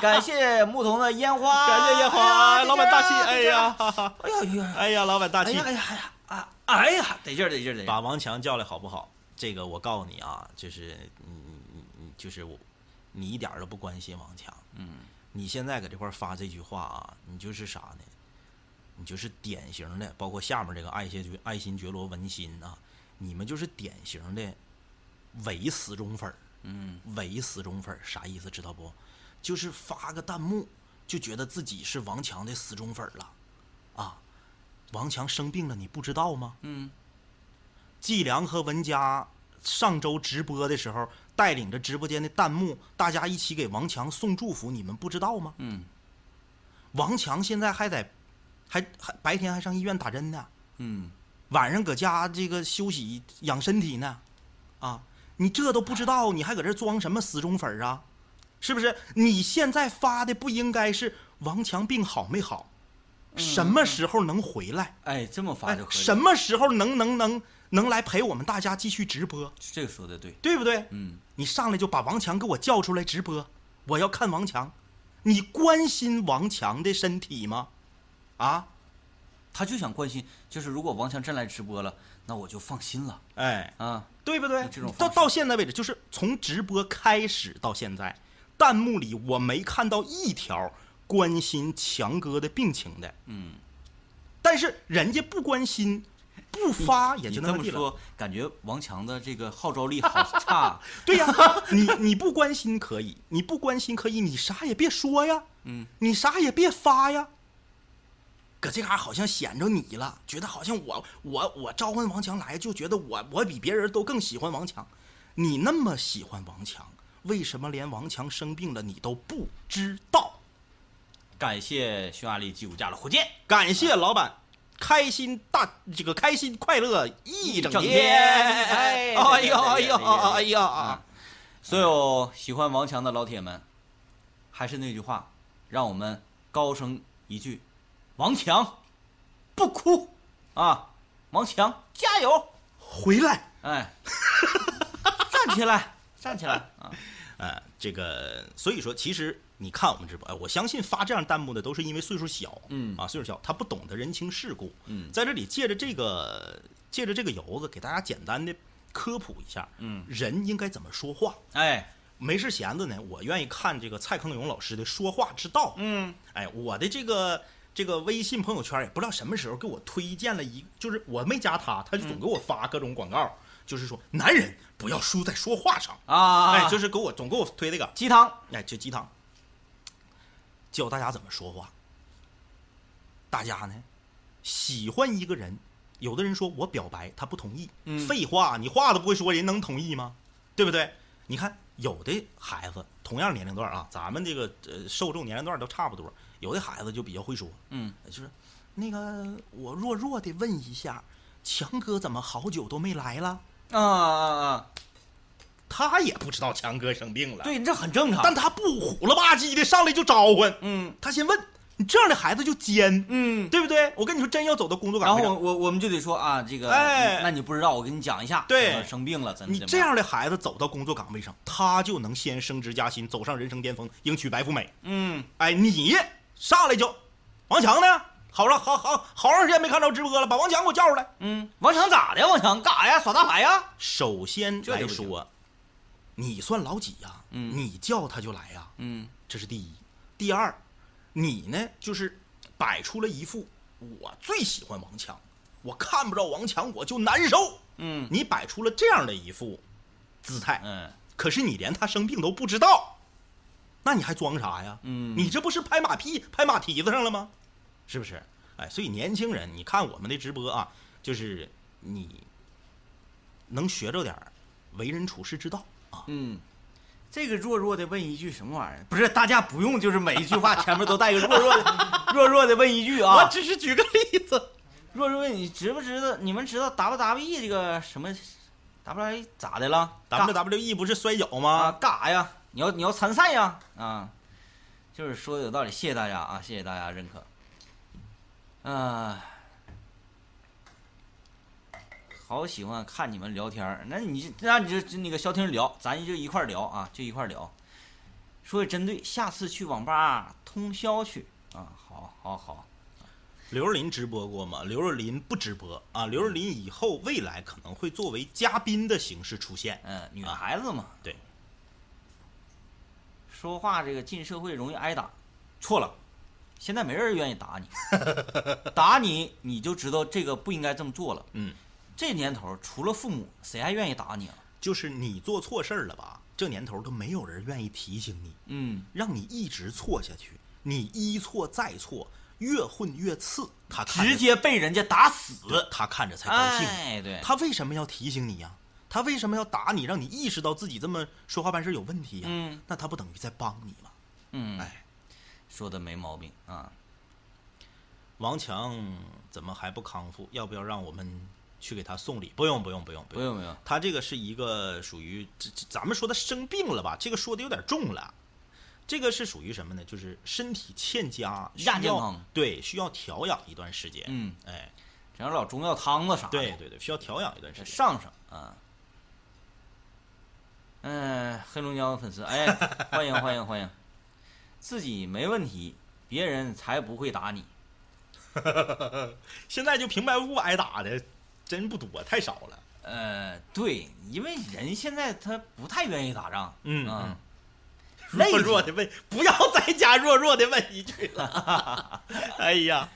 感谢牧童的烟花，感谢烟花，哎老板大气，哎呀，哎呀哎呀，哎呀，老板大气哎呀，哎呀哎呀啊，哎呀，得劲儿得劲儿得劲儿，把王强叫来好不好？这个我告诉你啊，就是你你你就是我，你一点都不关心王强。嗯，你现在搁这块发这句话啊，你就是啥呢？你就是典型的，包括下面这个爱心觉爱新觉罗文心啊、你们就是典型的伪死忠粉儿。嗯，伪死忠粉儿啥意思知道不？就是发个弹幕就觉得自己是王强的死忠粉儿了，啊，王强生病了你不知道吗？嗯，季良和文佳上周直播的时候，带领着直播间的弹幕，大家一起给王强送祝福，你们不知道吗？嗯王强现在还在，还还白天还上医院打针呢，嗯，晚上搁家这个休息养身体呢，啊，你这都不知道，你还搁这装什么死忠粉儿啊？是不是？你现在发的不应该是王强病好没好，什么时候能回来？哎，这么发哎就，可以，什么时候能能能能来陪我们大家继续直播？这个说的对，对不对？嗯，你上来就把王强给我叫出来直播，我要看王强。你关心王强的身体吗？啊，他就想关心，就是如果王强真来直播了，那我就放心了哎，啊。对不对这种？到到现在为止，就是从直播开始到现在，弹幕里我没看到一条关心强哥的病情的。嗯，但是人家不关心，不发也就。这么说，感觉王强的这个号召力好差。对呀，你你不关心可以，你不关心可以，你啥也别说呀，嗯，你啥也别发呀。搁这嘎好像显着你了，觉得好像我我我召唤王强来，就觉得我我比别人都更喜欢王强。你那么喜欢王强，为什么连王强生病了你都不知道？感谢匈牙利 G 五加的火箭，感谢老板，开心大这个开心快乐一整整天。哎哎哎呀哎呀哎呀啊！所有喜欢王强的老铁们，还是那句话，让我们高声一句：王强，不哭啊！王强，加油！回来。哎，站起来，站起来啊！呃，这个所以说，其实你看我们直播，哎，我相信发这样弹幕的都是因为岁数小，嗯啊，岁数小，他不懂得人情世故。嗯在这里借着这个借着这个由子，给大家简单的科普一下，嗯，人应该怎么说话。哎，没事闲着呢，我愿意看这个蔡康永老师的说话之道。嗯，哎，我的这个这个微信朋友圈也不知道什么时候给我推荐了一，就是我没加他，他就总给我发各种广告，就是说男人不要输在说话上。啊，哎，就是给我总给我推这个，鸡汤，哎，就鸡汤，教大家怎么说话。大家呢，喜欢一个人，有的人说我表白，他不同意，嗯废话，你话都不会说，人能同意吗？对不对？你看，有的孩子同样年龄段啊，咱们这个呃受众年龄段都差不多，有的孩子就比较会说，嗯，就是那个我弱弱的问一下，强哥怎么好久都没来了？啊啊啊！他也不知道强哥生病了，对，这很正常。但他不虎了吧唧的上来就招呼，嗯他先问你这样的孩子就尖，嗯，对不对？我跟你说，真要走到工作岗位上，我我我们就得说啊，这个，哎那你不知道，我跟你讲一下，对呃生病了，怎么你这样的孩子走到工作岗位上，他就能先升职加薪，走上人生巅峰，迎娶白富美。嗯，哎，你上来就王强呢？好了，好好好长时间没看着直播了，把王强给我叫出来。嗯，王强咋的？王强干啥呀？耍大牌呀？首先来说，你算老几呀？嗯你叫他就来呀，嗯这是第一。第二，你呢就是摆出了一副我最喜欢王强，我看不着王强我就难受。嗯你摆出了这样的一副姿态，嗯可是你连他生病都不知道，那你还装啥呀？嗯你这不是拍马屁拍马蹄子上了吗？是不是？哎，所以年轻人，你看我们的直播啊，就是你能学着点儿为人处世之道啊。嗯，这个弱弱的问一句什么玩意儿？不是，大家不用就是每一句话前面都带个弱弱的 弱弱的问一句啊。我只是举个例子。弱弱问你知不知道？你们知道 WWE 这个什么 WWE 咋的了 WWE E 不是摔跤啊吗？干啥呀？你要你要参赛呀？啊，就是说的有道理，谢谢大家啊，谢谢大家认可。啊、好喜欢看你们聊天儿，那你那你就就那个消停聊，咱就一块聊啊，就一块聊。说的真对，下次去网吧通宵去啊，好好好，刘若琳直播过吗？刘若琳不直播啊。刘若琳以后未来可能会作为嘉宾的形式出现。嗯，女孩子嘛，对，说话这个进社会容易挨打，错了，现在没人愿意打你，打你你就知道这个不应该这么做了。嗯，这年头除了父母，谁还愿意打你啊？就是你做错事儿了吧？这年头都没有人愿意提醒你，嗯，让你一直错下去。你一错再错，越混越次。他看直接被人家打死，他看着才高兴。哎，对，他为什么要提醒你呀、他为什么要打你，让你意识到自己这么说话办事有问题呀、嗯那他不等于在帮你吗？嗯，哎，说的没毛病啊。王强怎么还不康复？要不要让我们去给他送礼？不用，不用，不用，不用。不用，他这个是一个属于咱们说他生病了吧？这个说的有点重了。这个是属于什么呢？就是身体欠佳，亚健康对，需要调养一段时间。嗯，哎，整点老中药汤子啥的，对对对，需要调养一段时间。上上啊。嗯、黑龙江的粉丝，哎，欢迎欢迎欢迎，自己没问题，别人才不会打你。现在就平白无故挨打的真不多，太少了。呃，对，因为人现在他不太愿意打仗，嗯啊嗯，弱弱的问，不要再加弱弱的问一句了。哎呀，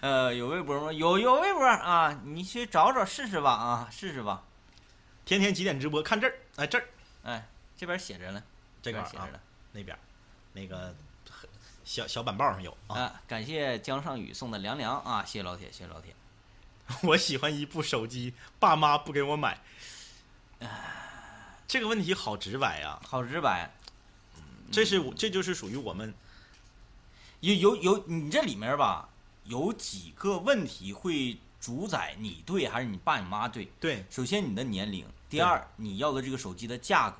呃，有微博吗？有有微博啊，你去找找试试吧啊，试试吧。天天几点直播？看这儿，哎这儿哎，这边写着呢，这边写着呢。那边那个小小板报上有啊。啊，感谢江上宇送的凉凉啊，谢谢老铁，谢谢老铁。我喜欢一部手机，爸妈不给我买。这个问题好直白呀、好直白，这是我这就是属于我们有有有，你这里面吧，有几个问题会主宰你对还是你爸你妈对。对首先你的年龄，第二你要的这个手机的价格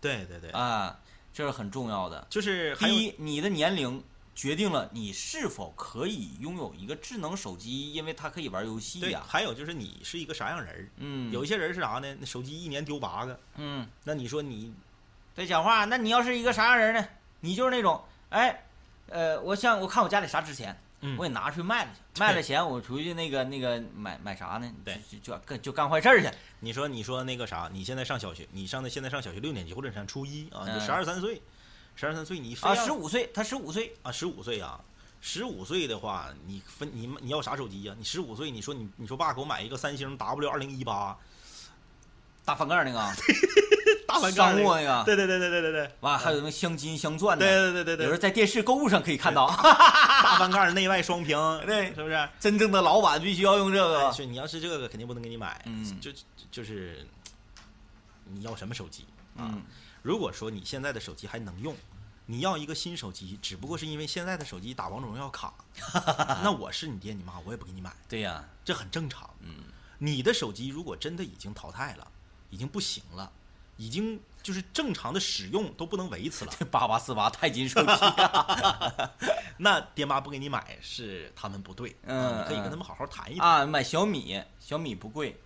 对对对，啊，这是很重要的。就是第一，你的年龄决定了你是否可以拥有一个智能手机，因为它可以玩游戏对，呀、还有就是你是一个啥样人儿？嗯，有一些人是啥呢？那手机一年丢八个，嗯，那你说你对，讲话，那你要是一个啥样人呢？你就是那种，哎，呃，我想我看我家里啥值钱，嗯我给拿出去卖了去，卖了钱我出去那个那个买买啥呢？对就就就干就干坏事儿去。你说你说那个啥，你现在上小学，你上的现在上小学六年级或者上初一啊，就嗯十二三岁，十二三岁你非啊，十五岁，他十五岁，啊十五岁啊，十五岁的话，你分你你要啥手机呀、你十五岁，你说你你说爸给我买一个三星 W 二零一八大翻盖那个，大翻盖商那个。务那个，对对对对对对。对完还有什么镶金镶钻的，对对对对对，有时候在电视购物上可以看到，大翻盖内外双屏，对。是不是？真正的老板必须要用这个。是你要是这个肯定不能给你买，嗯。就就是你要什么手机啊？嗯，如果说你现在的手机还能用，你要一个新手机，只不过是因为现在的手机打王者荣耀卡，那我是你爹你妈，我也不给你买，对呀，这很正常。嗯，你的手机如果真的已经淘汰了，已经不行了，已经就是正常的使用都不能维持了，这 八八四八钛金手机啊，那爹妈不给你买是他们不对，嗯可以跟嗯他们好好谈一谈。啊，买小米，小米不贵。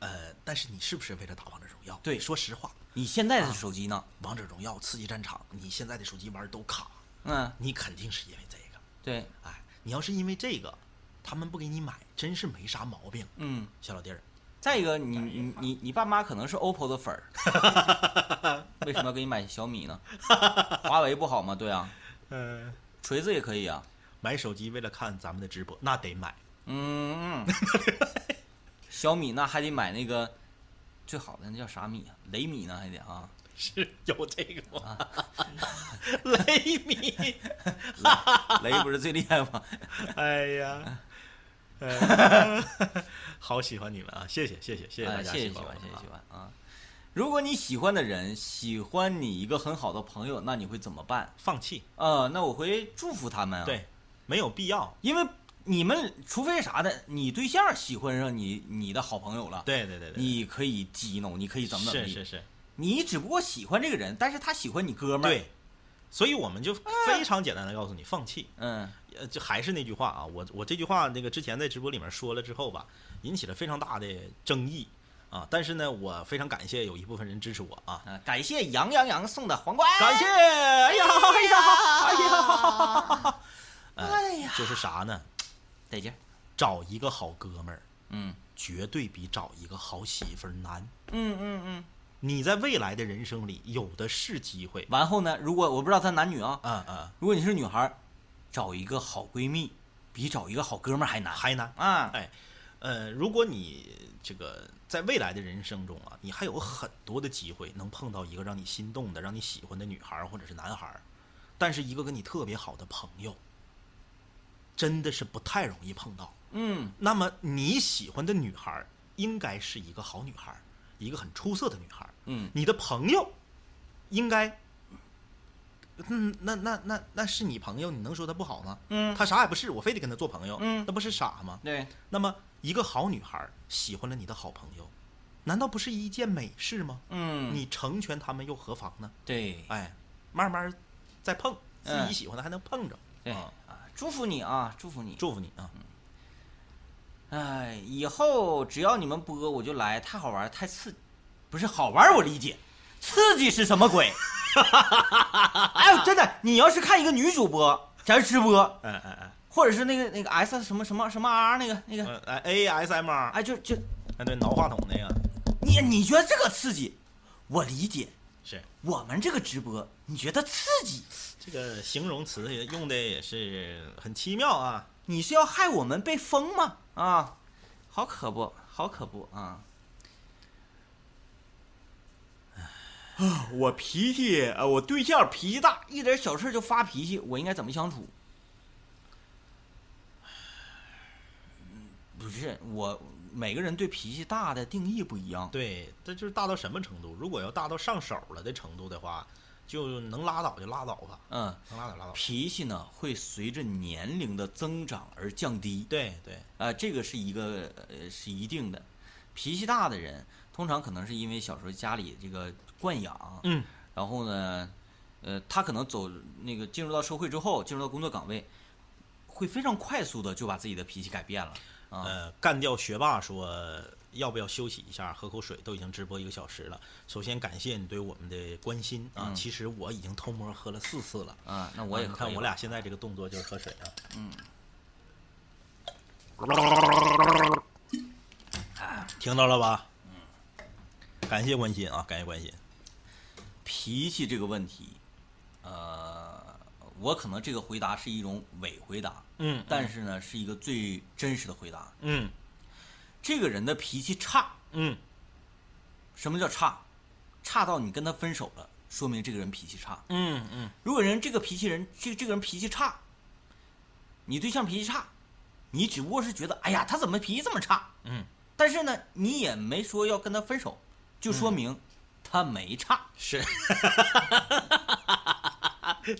呃，但是你是不是为了打王者荣耀？对说实话，你现在的手机呢？王者荣耀、刺激战场，你现在的手机玩都卡，嗯，你肯定是因为这个。对，哎，你要是因为这个，他们不给你买，真是没啥毛病，嗯。小老弟儿。再一个，你你你你爸妈可能是 OPPO 的粉儿，为什么要给你买小米呢？华为不好吗？对啊，嗯，锤子也可以啊。买手机为了看咱们的直播，那得买。嗯，小米那还得买那个最好的那叫啥米啊？雷米呢还得啊。是有这个吗？雷米，雷不是最厉害吗？哎呀，哎 好喜欢你们啊！谢谢谢谢谢谢大哎家谢谢喜欢，谢谢喜欢啊！如果你喜欢的人喜欢你一个很好的朋友，那你会怎么办？放弃，呃，那我会祝福他们啊。，对，没有必要。因为你们除非啥的，你对象喜欢上你你的好朋友了，对对对对，你可以激怒，你可以怎么怎么地。是是是，你只不过喜欢这个人，但是他喜欢你哥们儿。，对，所以我们就非常简单的告诉你，放弃。嗯呃，就还是那句话啊，我我这句话那个之前在直播里面说了之后吧，引起了非常大的争议啊。但是呢，我非常感谢有一部分人支持我啊，啊，感谢杨洋洋送的皇冠。感谢，哎呀哎呀哎呀，哎呀，就是啥呢？得劲儿。找一个好哥们儿，嗯绝对比找一个好媳妇儿难。嗯嗯嗯。你在未来的人生里有的是机会。完后呢，如果我不知道他男女啊，嗯嗯，如果你是女孩儿，找一个好闺蜜比找一个好哥们儿还难还难。啊。哎，呃，如果你这个在未来的人生中啊，你还有很多的机会能碰到一个让你心动的、让你喜欢的女孩或者是男孩儿，但是一个跟你特别好的朋友，真的是不太容易碰到。嗯那么你喜欢的女孩儿应该是一个好女孩儿，一个很出色的女孩儿。嗯你的朋友应该，嗯，那那那那是你朋友，你能说他不好吗？嗯，他啥也不是，我非得跟他做朋友，嗯那不是傻吗？对，那么，一个好女孩喜欢了你的好朋友，难道不是一件美事吗？嗯你成全他们又何妨呢？对哎，慢慢再碰，自嗯己喜欢的还能碰着。对啊啊，祝福你啊，祝福你。祝福你啊！哎，以后只要你们播我就来，太好玩，太刺激，不是好玩我理解，刺激是什么鬼？哎呦，真的，你要是看一个女主播咱直播，哎哎哎，或者是那个那个 S 什么什么什么 R 那个那个，呃哎 ASMR，哎，就就哎对，挠话筒那个你你觉得这个刺激，我理解。是我们这个直播，你觉得刺激？这个形容词也用的也是很奇妙啊。你是要害我们被封吗？啊，好可不，好可不啊！啊，我脾气啊，我对象脾气大，一点小事就发脾气，我应该怎么相处？嗯不是我，每个人对脾气大的定义不一样。对，这就是大到什么程度？如果要大到上手了的程度的话，就能拉倒就拉倒吧，嗯，能拉倒拉倒。脾气呢会随着年龄的增长而降低。对对，啊，这个是一个呃是一定的。脾气大的人，通常可能是因为小时候家里这个惯养，嗯，然后呢，呃，他可能走那个进入到社会之后，进入到工作岗位，会非常快速的就把自己的脾气改变了啊。呃，干掉学霸说要不要休息一下，喝口水，都已经直播一个小时了。首先感谢你对我们的关心啊，嗯其实我已经偷摸喝了四次了。啊，那我也看我俩现在这个动作就是喝水啊。嗯。听到了吧？嗯感谢关心啊，感谢关心。脾气这个问题，呃，我可能这个回答是一种伪回答，嗯但是呢，是一个最真实的回答。嗯这个人的脾气差，嗯什么叫差？差到你跟他分手了，说明这个人脾气差。嗯嗯，如果人这个脾气人，这这个人脾气差，你对象脾气差，你只不过是觉得，哎呀，他怎么脾气这么差？嗯，但是呢，你也没说要跟他分手，就说明他没差，是，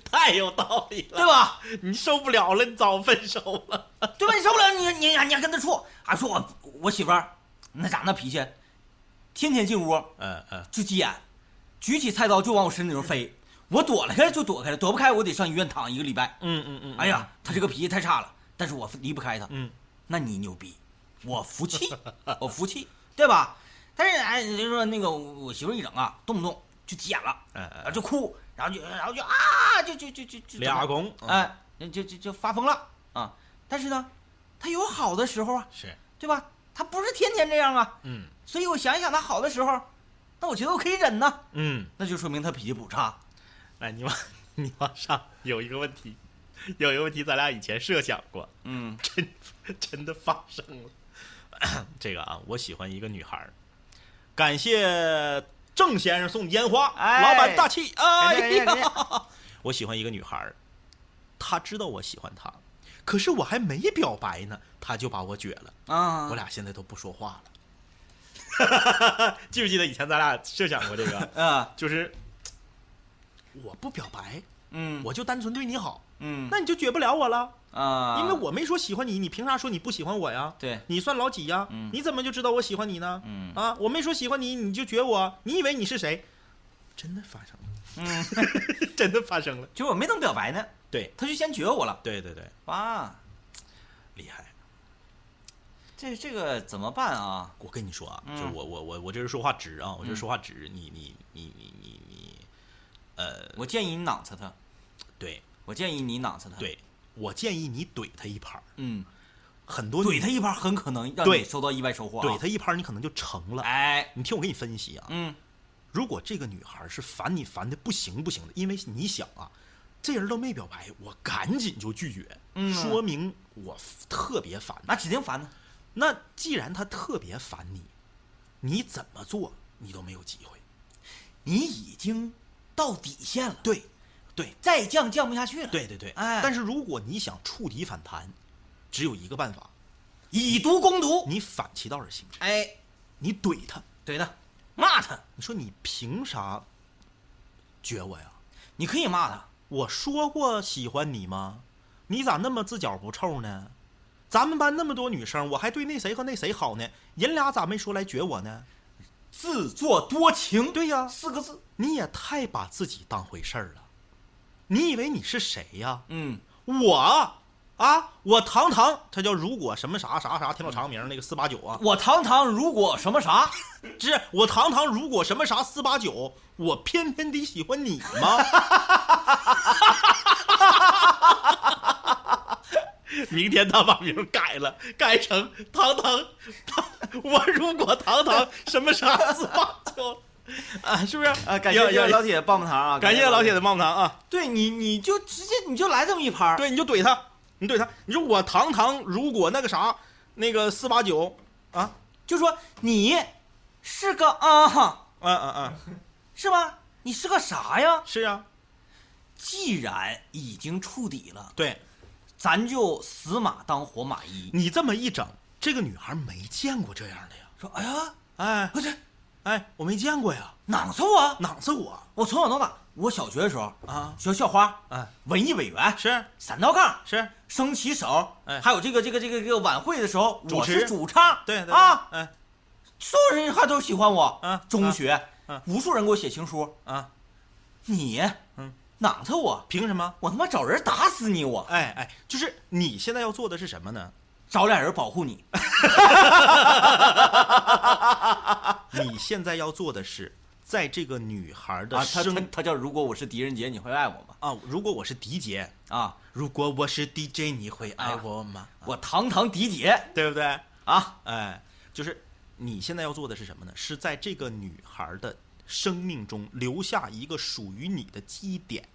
太有道理了。对吧？你受不了了，你早分手了。对吧？你受不了，你你你还跟他处，还说我我媳妇儿那咋那脾气，天天进屋嗯嗯，就急眼，举起菜刀就往我身体上飞，我躲了开就躲开了，躲不开我得上医院躺一个礼拜。嗯嗯嗯，哎呀，他这个脾气太差了，但是我离不开他。嗯，那你牛逼，我服气，我服气，对吧？但是哎，你就说那个我媳妇一整啊，动不动就急眼了，哎然后就哭，然后就然后就啊，就就就就就俩公，哎，就就就发疯了啊！但是呢，他有好的时候啊，是，对吧？他不是天天这样啊，嗯所以我想一想他好的时候，那我觉得我可以忍呢，嗯。那就说明他脾气不差。哎，你往你往上有一个问题，有一个问题，咱俩以前设想过，嗯 真真的发生了。这个啊，我喜欢一个女孩儿，感谢郑先生送烟花，哎。老板大气。哎呀，我喜欢一个女孩儿，她知道我喜欢她，可是我还没表白呢，她就把我撅了，啊，我俩现在都不说话了。记不记得以前咱俩设想过这个？啊，就是我不表白，嗯，我就单纯对你好，嗯。那你就撅不了我了，啊，因为我没说喜欢你，你凭啥说你不喜欢我呀？对，你算老几呀？嗯。你怎么就知道我喜欢你呢？嗯。啊，我没说喜欢你，你就撅我，你以为你是谁？真的发生了，嗯，真的发生了。就是我没等表白呢，对。他就先撅我了，对对对，哇，厉害！这这个怎么办啊？我跟你说啊，嗯。就我我我我这人说话直啊，我这人说话直，你你你你你你，呃，我建议你囊死他，对。我建议你囊死他，，对，我建议你怼他一盘儿，嗯，很多怼他一盘很可能让对你收到意外收获、啊，怼他一盘儿，你可能就成了。哎，你听我给你分析啊，嗯如果这个女孩是烦你烦的不行不行的，因为你想啊，这人都没表白，我赶紧就拒绝，嗯说明我特别烦。那指定烦呢，那既然他特别烦你，你怎么做你都没有机会。你已经到底线了，对，对，再降降不下去了，，对对对。哎。但是如果你想触底反弹，只有一个办法，以毒攻毒，你反其道而行之，哎，你怼他，怼他，骂他，你说你凭啥撅我呀？你可以骂他，我说过喜欢你吗？你咋那么自脚不臭呢？咱们班那么多女生，我还对那谁和那谁好呢，人俩咋没说来撅我呢？自作多情，对呀，四个字，你也太把自己当回事儿了。你以为你是谁呀？嗯，我啊，我堂堂，他叫如果什么啥啥啥，挺老长名那个四八九啊，我堂堂如果什么啥，是我堂堂如果什么啥四八九，我偏偏得喜欢你吗？明天他把名改了，改成堂堂堂，我如果堂堂什么啥四八九，啊，是不是？啊，感谢要要老铁棒棒糖啊，感谢老铁的棒棒糖啊！对你，你就直接你就来这么一盘儿，对，你就怼他，你怼他，你说我堂堂如果那个啥，那个四八九啊，就说你是个啊哈，嗯嗯嗯，是吧？你是个啥呀？是啊，既然已经触底了，对咱就死马当活马医。你这么一整，这个女孩没见过这样的呀。说，哎呀，哎不是，哎，我没见过呀，囊死我！囊死我我从小到大，我小学的时候，啊！学校花、哎，文艺委员、是三道杠、是，升旗手，哎还有这个这个这个这个晚会的时候，我主持是主唱，对对对啊，哎所有人还都喜欢我。啊中学，嗯无数人给我写情书，啊，你，嗯，囊死我，凭什么？我他妈找人打死你，我哎哎，就是你现在要做的是什么呢？找俩人保护你。你现在要做的是，在这个女孩的啊，他生他他叫如果我是狄仁杰，你会爱我吗？啊，如果我是狄杰，啊，如果我是 DJ，你会爱我吗？我堂堂狄杰对不对？啊，哎，就是你现在要做的是什么呢？是在这个女孩的生命中留下一个属于你的记忆点。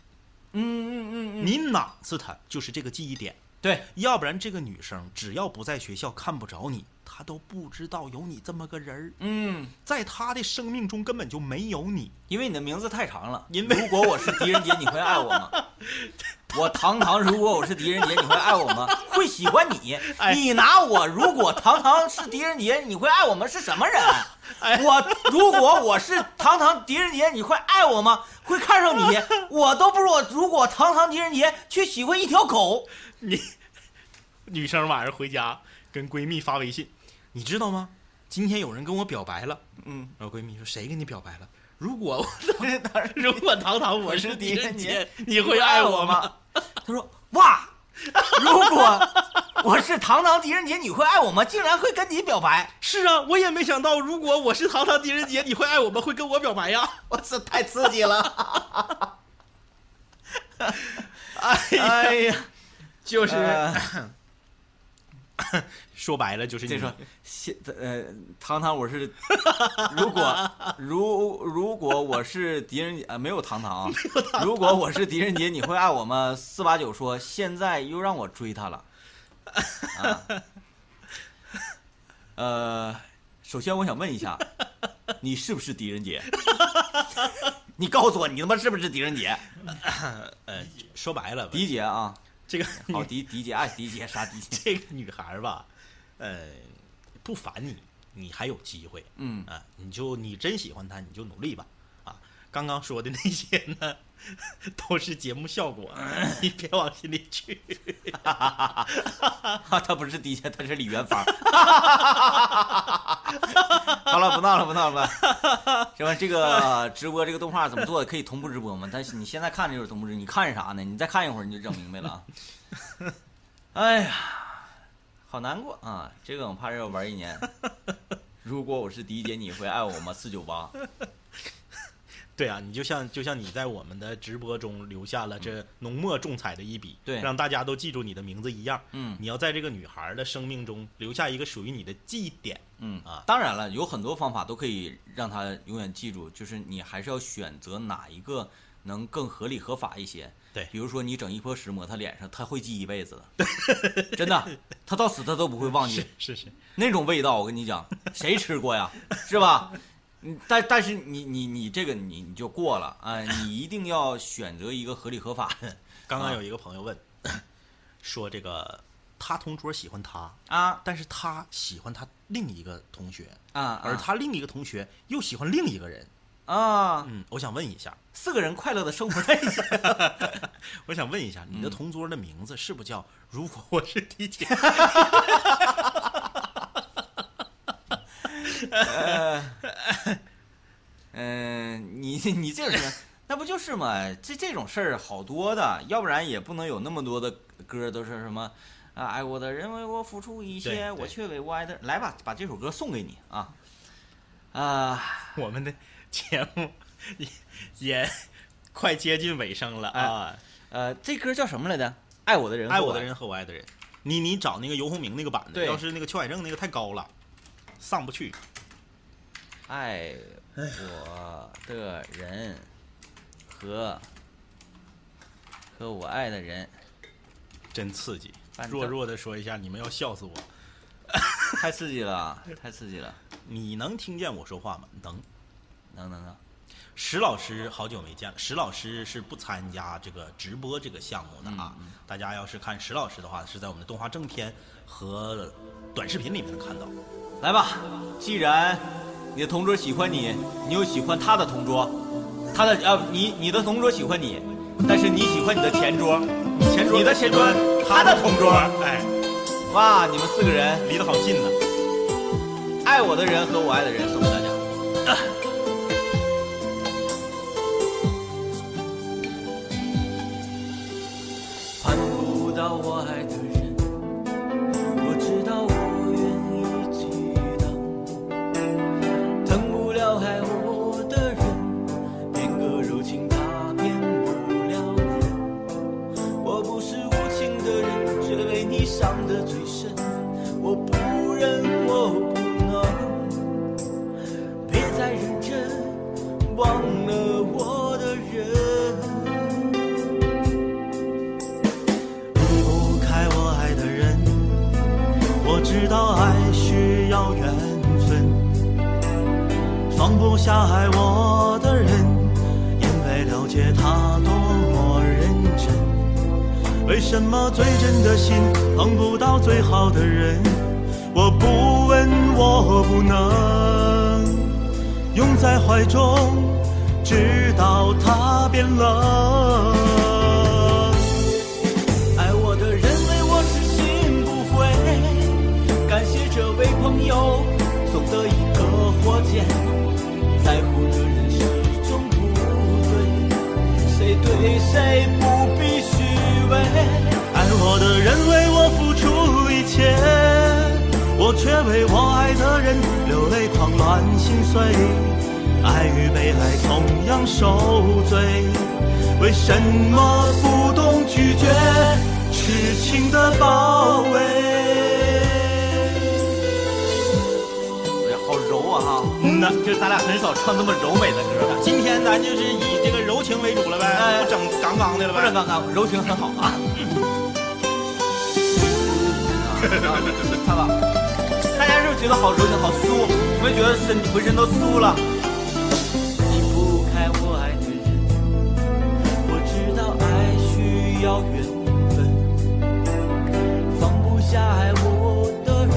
嗯嗯嗯嗯，你哪次她就是这个记忆点，对，要不然这个女生只要不在学校看不着你，她都不知道有你这么个人儿，嗯，在她的生命中根本就没有你。因为你的名字太长了。因为如果我是狄仁杰，你会爱我吗？我堂堂，如果我是狄仁杰，你会爱我吗？会喜欢你。哎你拿我如果堂堂是狄仁杰，你会爱我吗？是什么人？哎我如果我是堂堂狄仁杰，你会爱我吗？会看上你？我都不如我如果堂堂狄仁杰去喜欢一条狗。你女生晚上回家跟闺蜜发微信，你知道吗？今天有人跟我表白了。嗯，然后闺蜜说：“谁跟你表白了？如果当然 如果堂堂我是是狄仁杰杰，你会爱我吗？他说：“哇，如果我是堂堂狄仁杰，你会爱我吗？竟然会跟你表白，是啊，我也没想到，如果我是堂堂狄仁杰，你会爱我吗？会跟我表白呀？我操，太刺激了！哎呀，哎呀，就是、呃 说白了就是你这说现呃，糖糖，我是如果 如如果我是狄仁杰呃，没有糖糖啊，如果我是狄仁杰，你会爱我吗？四八九说现在又让我追他了，啊，呃，首先我想问一下，你是不是狄仁杰？你告诉我，你他妈是不是狄仁杰？呃，说白了，狄姐啊，这个好迪迪姐爱迪姐杀迪姐？这个女孩儿吧，呃，不烦你，你还有机会，嗯。啊，你就你真喜欢她，你就努力吧，啊，刚刚说的那些呢，都是节目效果，你别往心里去。他不是迪姐，他是李元芳。好了，不闹了，不闹了，不。行吧，这个直播这个动画怎么做的？可以同步直播吗？但是你现在看这就是同步直播，你看啥呢？你再看一会儿你就整明白了啊。哎呀，好难过啊！这个我怕是要玩一年。如果我是迪姐，你会爱我吗？四九八。对啊，你就像就像你在我们的直播中留下了这浓墨重彩的一笔，对让大家都记住你的名字一样。嗯你要在这个女孩的生命中留下一个属于你的记忆点。嗯啊当然了，有很多方法都可以让她永远记住，就是你还是要选择哪一个能更合理合法一些。对比如说你整一泼石抹她脸上，她会记一辈子的，真的，她到死她都不会忘记 是是是，那种味道。我跟你讲，谁吃过呀？是吧？嗯，但但是你你你这个你你就过了啊、你一定要选择一个合理合法的。啊刚刚有一个朋友问，说这个他同桌喜欢他，啊。但是他喜欢他另一个同学，啊，而他另一个同学又喜欢另一个人。啊，嗯，我想问一下，四个人快乐的生活在一起。我想问一下，你的同桌的名字是不是叫“如果我是迪 姐 嗯、你 你这种人，那不就是嘛？这这种事儿好多的，要不然也不能有那么多的歌都是什么啊，爱我的人为我付出一对切，我却为我爱的人。来吧，把这首歌送给你啊啊！”？我们的节目也也快接近尾声了啊！呃，这歌叫什么来着？爱我的人，爱我的人，和我爱的人，你你找那个游鸿明那个版的，对要是那个邱海正那个太高了，上不去。爱我的人和和我爱的人，真刺激！弱弱的说一下，你们要笑死我。太刺激了，太刺激了！你能听见我说话吗？能。能能能，石老师好久没见了，石老师是不参加这个直播这个项目的啊。大家要是看石老师的话，是在我们的动画正片和短视频里面能看到。来吧，既然你的同桌喜欢你，你又喜欢他的同桌，他的啊，你你的同桌喜欢你，但是你喜欢你的前桌，前桌你的前桌，他的同桌，哎，哇，你们四个人，离得好近呢。爱我的人和我爱的人送给大家。盼不到我爱的下爱我的人，因为了解他多么认真。为什么最真的心碰不到最好的人？我不问，我不能拥在怀中，直到他变冷。爱我的人为我痴心不悔，感谢这位朋友送的一个火箭。为谁不必虚伪，爱我的人为我付出一切，我却为我爱的人流泪狂乱心碎，爱与被爱同样受罪，为什么不懂拒绝，痴情的包围？哎呀，好柔啊！嗯，那就咱俩很少唱这么柔美的歌，今天咱就是以。情为主了呗，哎不整刚刚的了呗。不柔情很好啊。看吧，大家是不是觉得好柔情、好酥？有没有觉得身浑身都酥了？离不开我爱的人，我知道爱需要缘分，放不下爱我的人，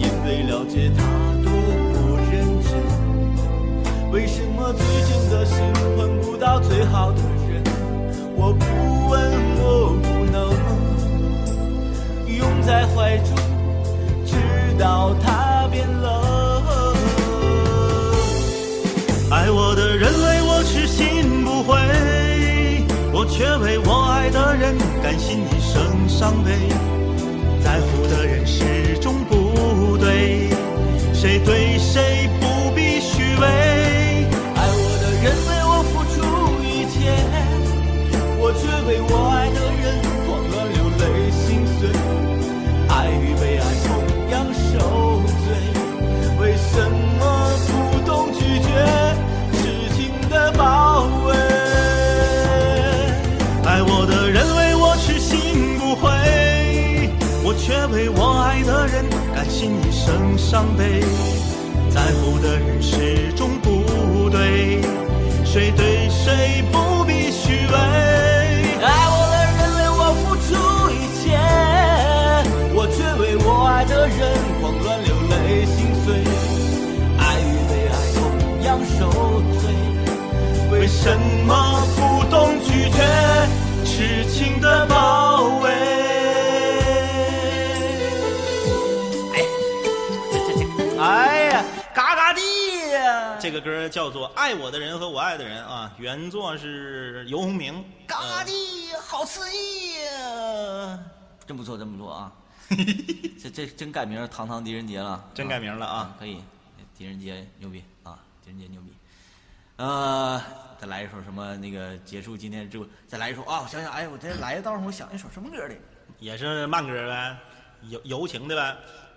因为了解他多么认真。为什我最真的心换不到最好的人？我不问，我不能拥在怀中，直到他变冷。爱我的人为我痴心不悔，我却为我爱的人甘心一生伤悲。在乎的人始终不对，谁对谁不必虚伪。甘心一生伤悲。在乎的人始终不对，谁对谁不必虚伪。爱我的人为我付出一切，我却为我爱的人慌乱流泪心碎。爱与被爱同样受罪，为什么不懂拒绝痴情的包叫做《爱我的人和我爱的人》啊，原作是游鸿明。嘎嘎地，好刺激呀！真不错，真不错啊！这这真改名堂堂狄仁杰了，真改名了啊可以，狄仁杰牛逼啊！狄仁杰牛逼。呃，再来一首什么那个结束今天直播，再来一首啊！我想想，哎，我这来的道上我想一首什么歌的？也是慢歌呗，柔柔情的呗。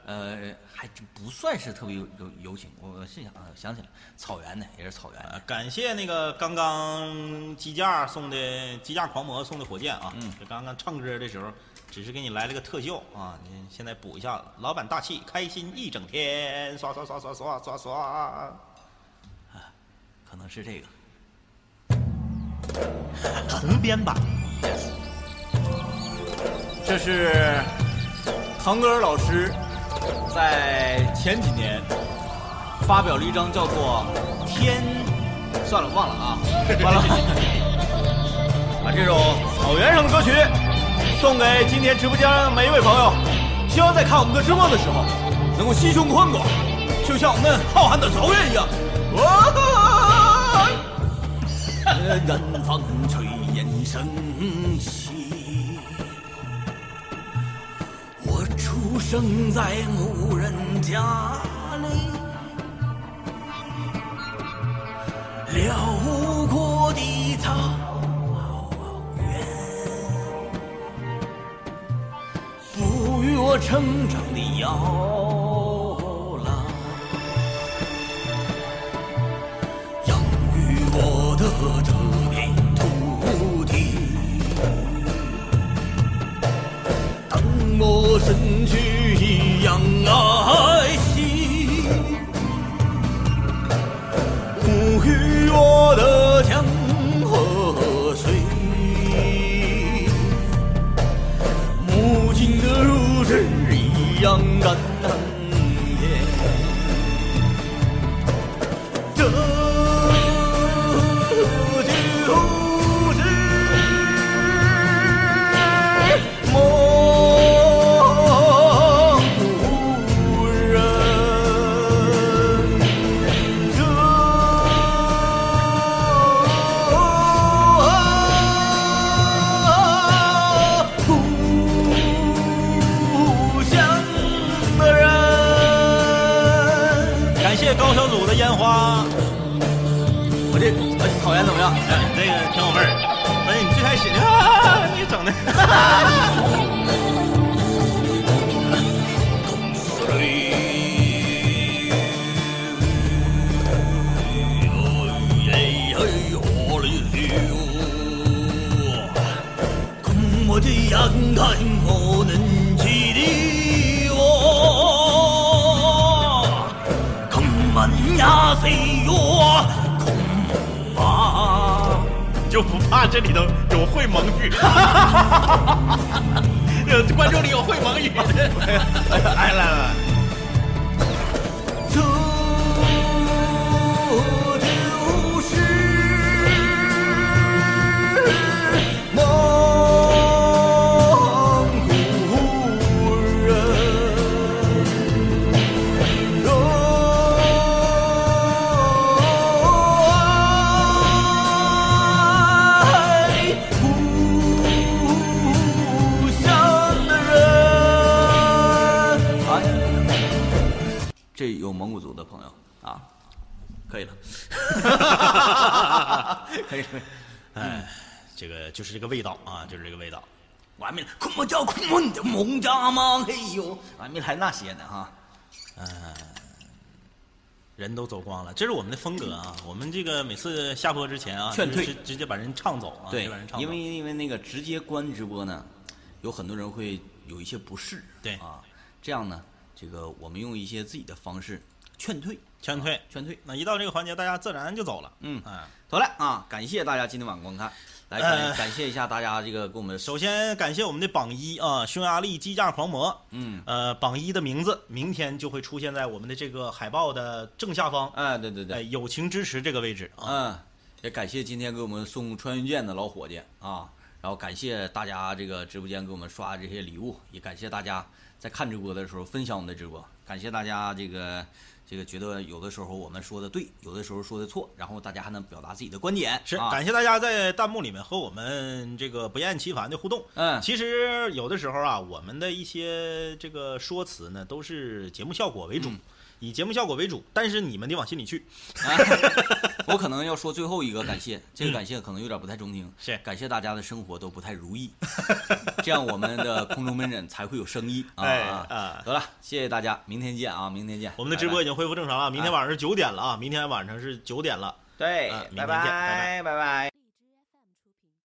呃，还真不算是特别有有有情，我是想啊，想起来，草原的也是草原的呃，感谢那个刚刚机架送的机架狂魔送的火箭啊！嗯这刚刚唱歌的时候，只是给你来了个特效啊，你现在补一下子。老板大气，开心一整天，刷刷刷刷刷刷刷。可能是这个。重编版，这是腾格尔老师在前几年发表了一张叫做《天》，算了，忘了啊，完了，把这首草原上的歌曲送给今天直播间的每一位朋友，希望在看我们的直播的时候，能够心胸宽广，就像我们浩瀚的草原一样。哇！南方炊烟升起。生在牧人家里，辽阔的草原，哺育我成长的摇 就不怕这里头会蒙语，观众里有会蒙语的。哎，来来来，就是这个味道啊，就是这个味道。我还没空么叫空么的蒙家吗？嘿呦，我还没来那些呢哈。人都走光了，这是我们的风格啊！我们这个每次下播之前啊，劝退直直接把人唱走啊，对把人唱，走。因为因为那个直接关直播呢，有很多人会有一些不适。对啊，这样呢，这个我们用一些自己的方式劝退，劝退啊劝退。那一到这个环节，大家自然就走了。嗯哎，好了啊，感谢大家今天晚上观看，来感、谢一下大家这个给我们首先感谢我们的榜一啊，匈牙利机架狂魔。嗯，呃，榜一的名字明天就会出现在我们的这个海报的正下方。哎，对对对，哎，友情支持这个位置啊。嗯，也感谢今天给我们送穿云箭的老伙计啊，然后感谢大家这个直播间给我们刷这些礼物，也感谢大家在看直播的时候分享我们的直播，感谢大家这个这个觉得有的时候我们说的对，有的时候说的错，然后大家还能表达自己的观点，是，啊感谢大家在弹幕里面和我们这个不厌其烦的互动。嗯其实有的时候啊，我们的一些这个说辞呢，都是节目效果为主，嗯以节目效果为主。但是你们得往心里去。啊 我可能要说最后一个感谢，这个感谢可能有点不太中听，是感谢大家的生活都不太如意，这样我们的空中门诊才会有生意啊。哎啊啊得了，谢谢大家，明天见啊，明天见。我们的直拜拜播已经恢复正常了，明天晚上是九点了啊，明天晚上是九点了。对拜天见拜拜拜拜。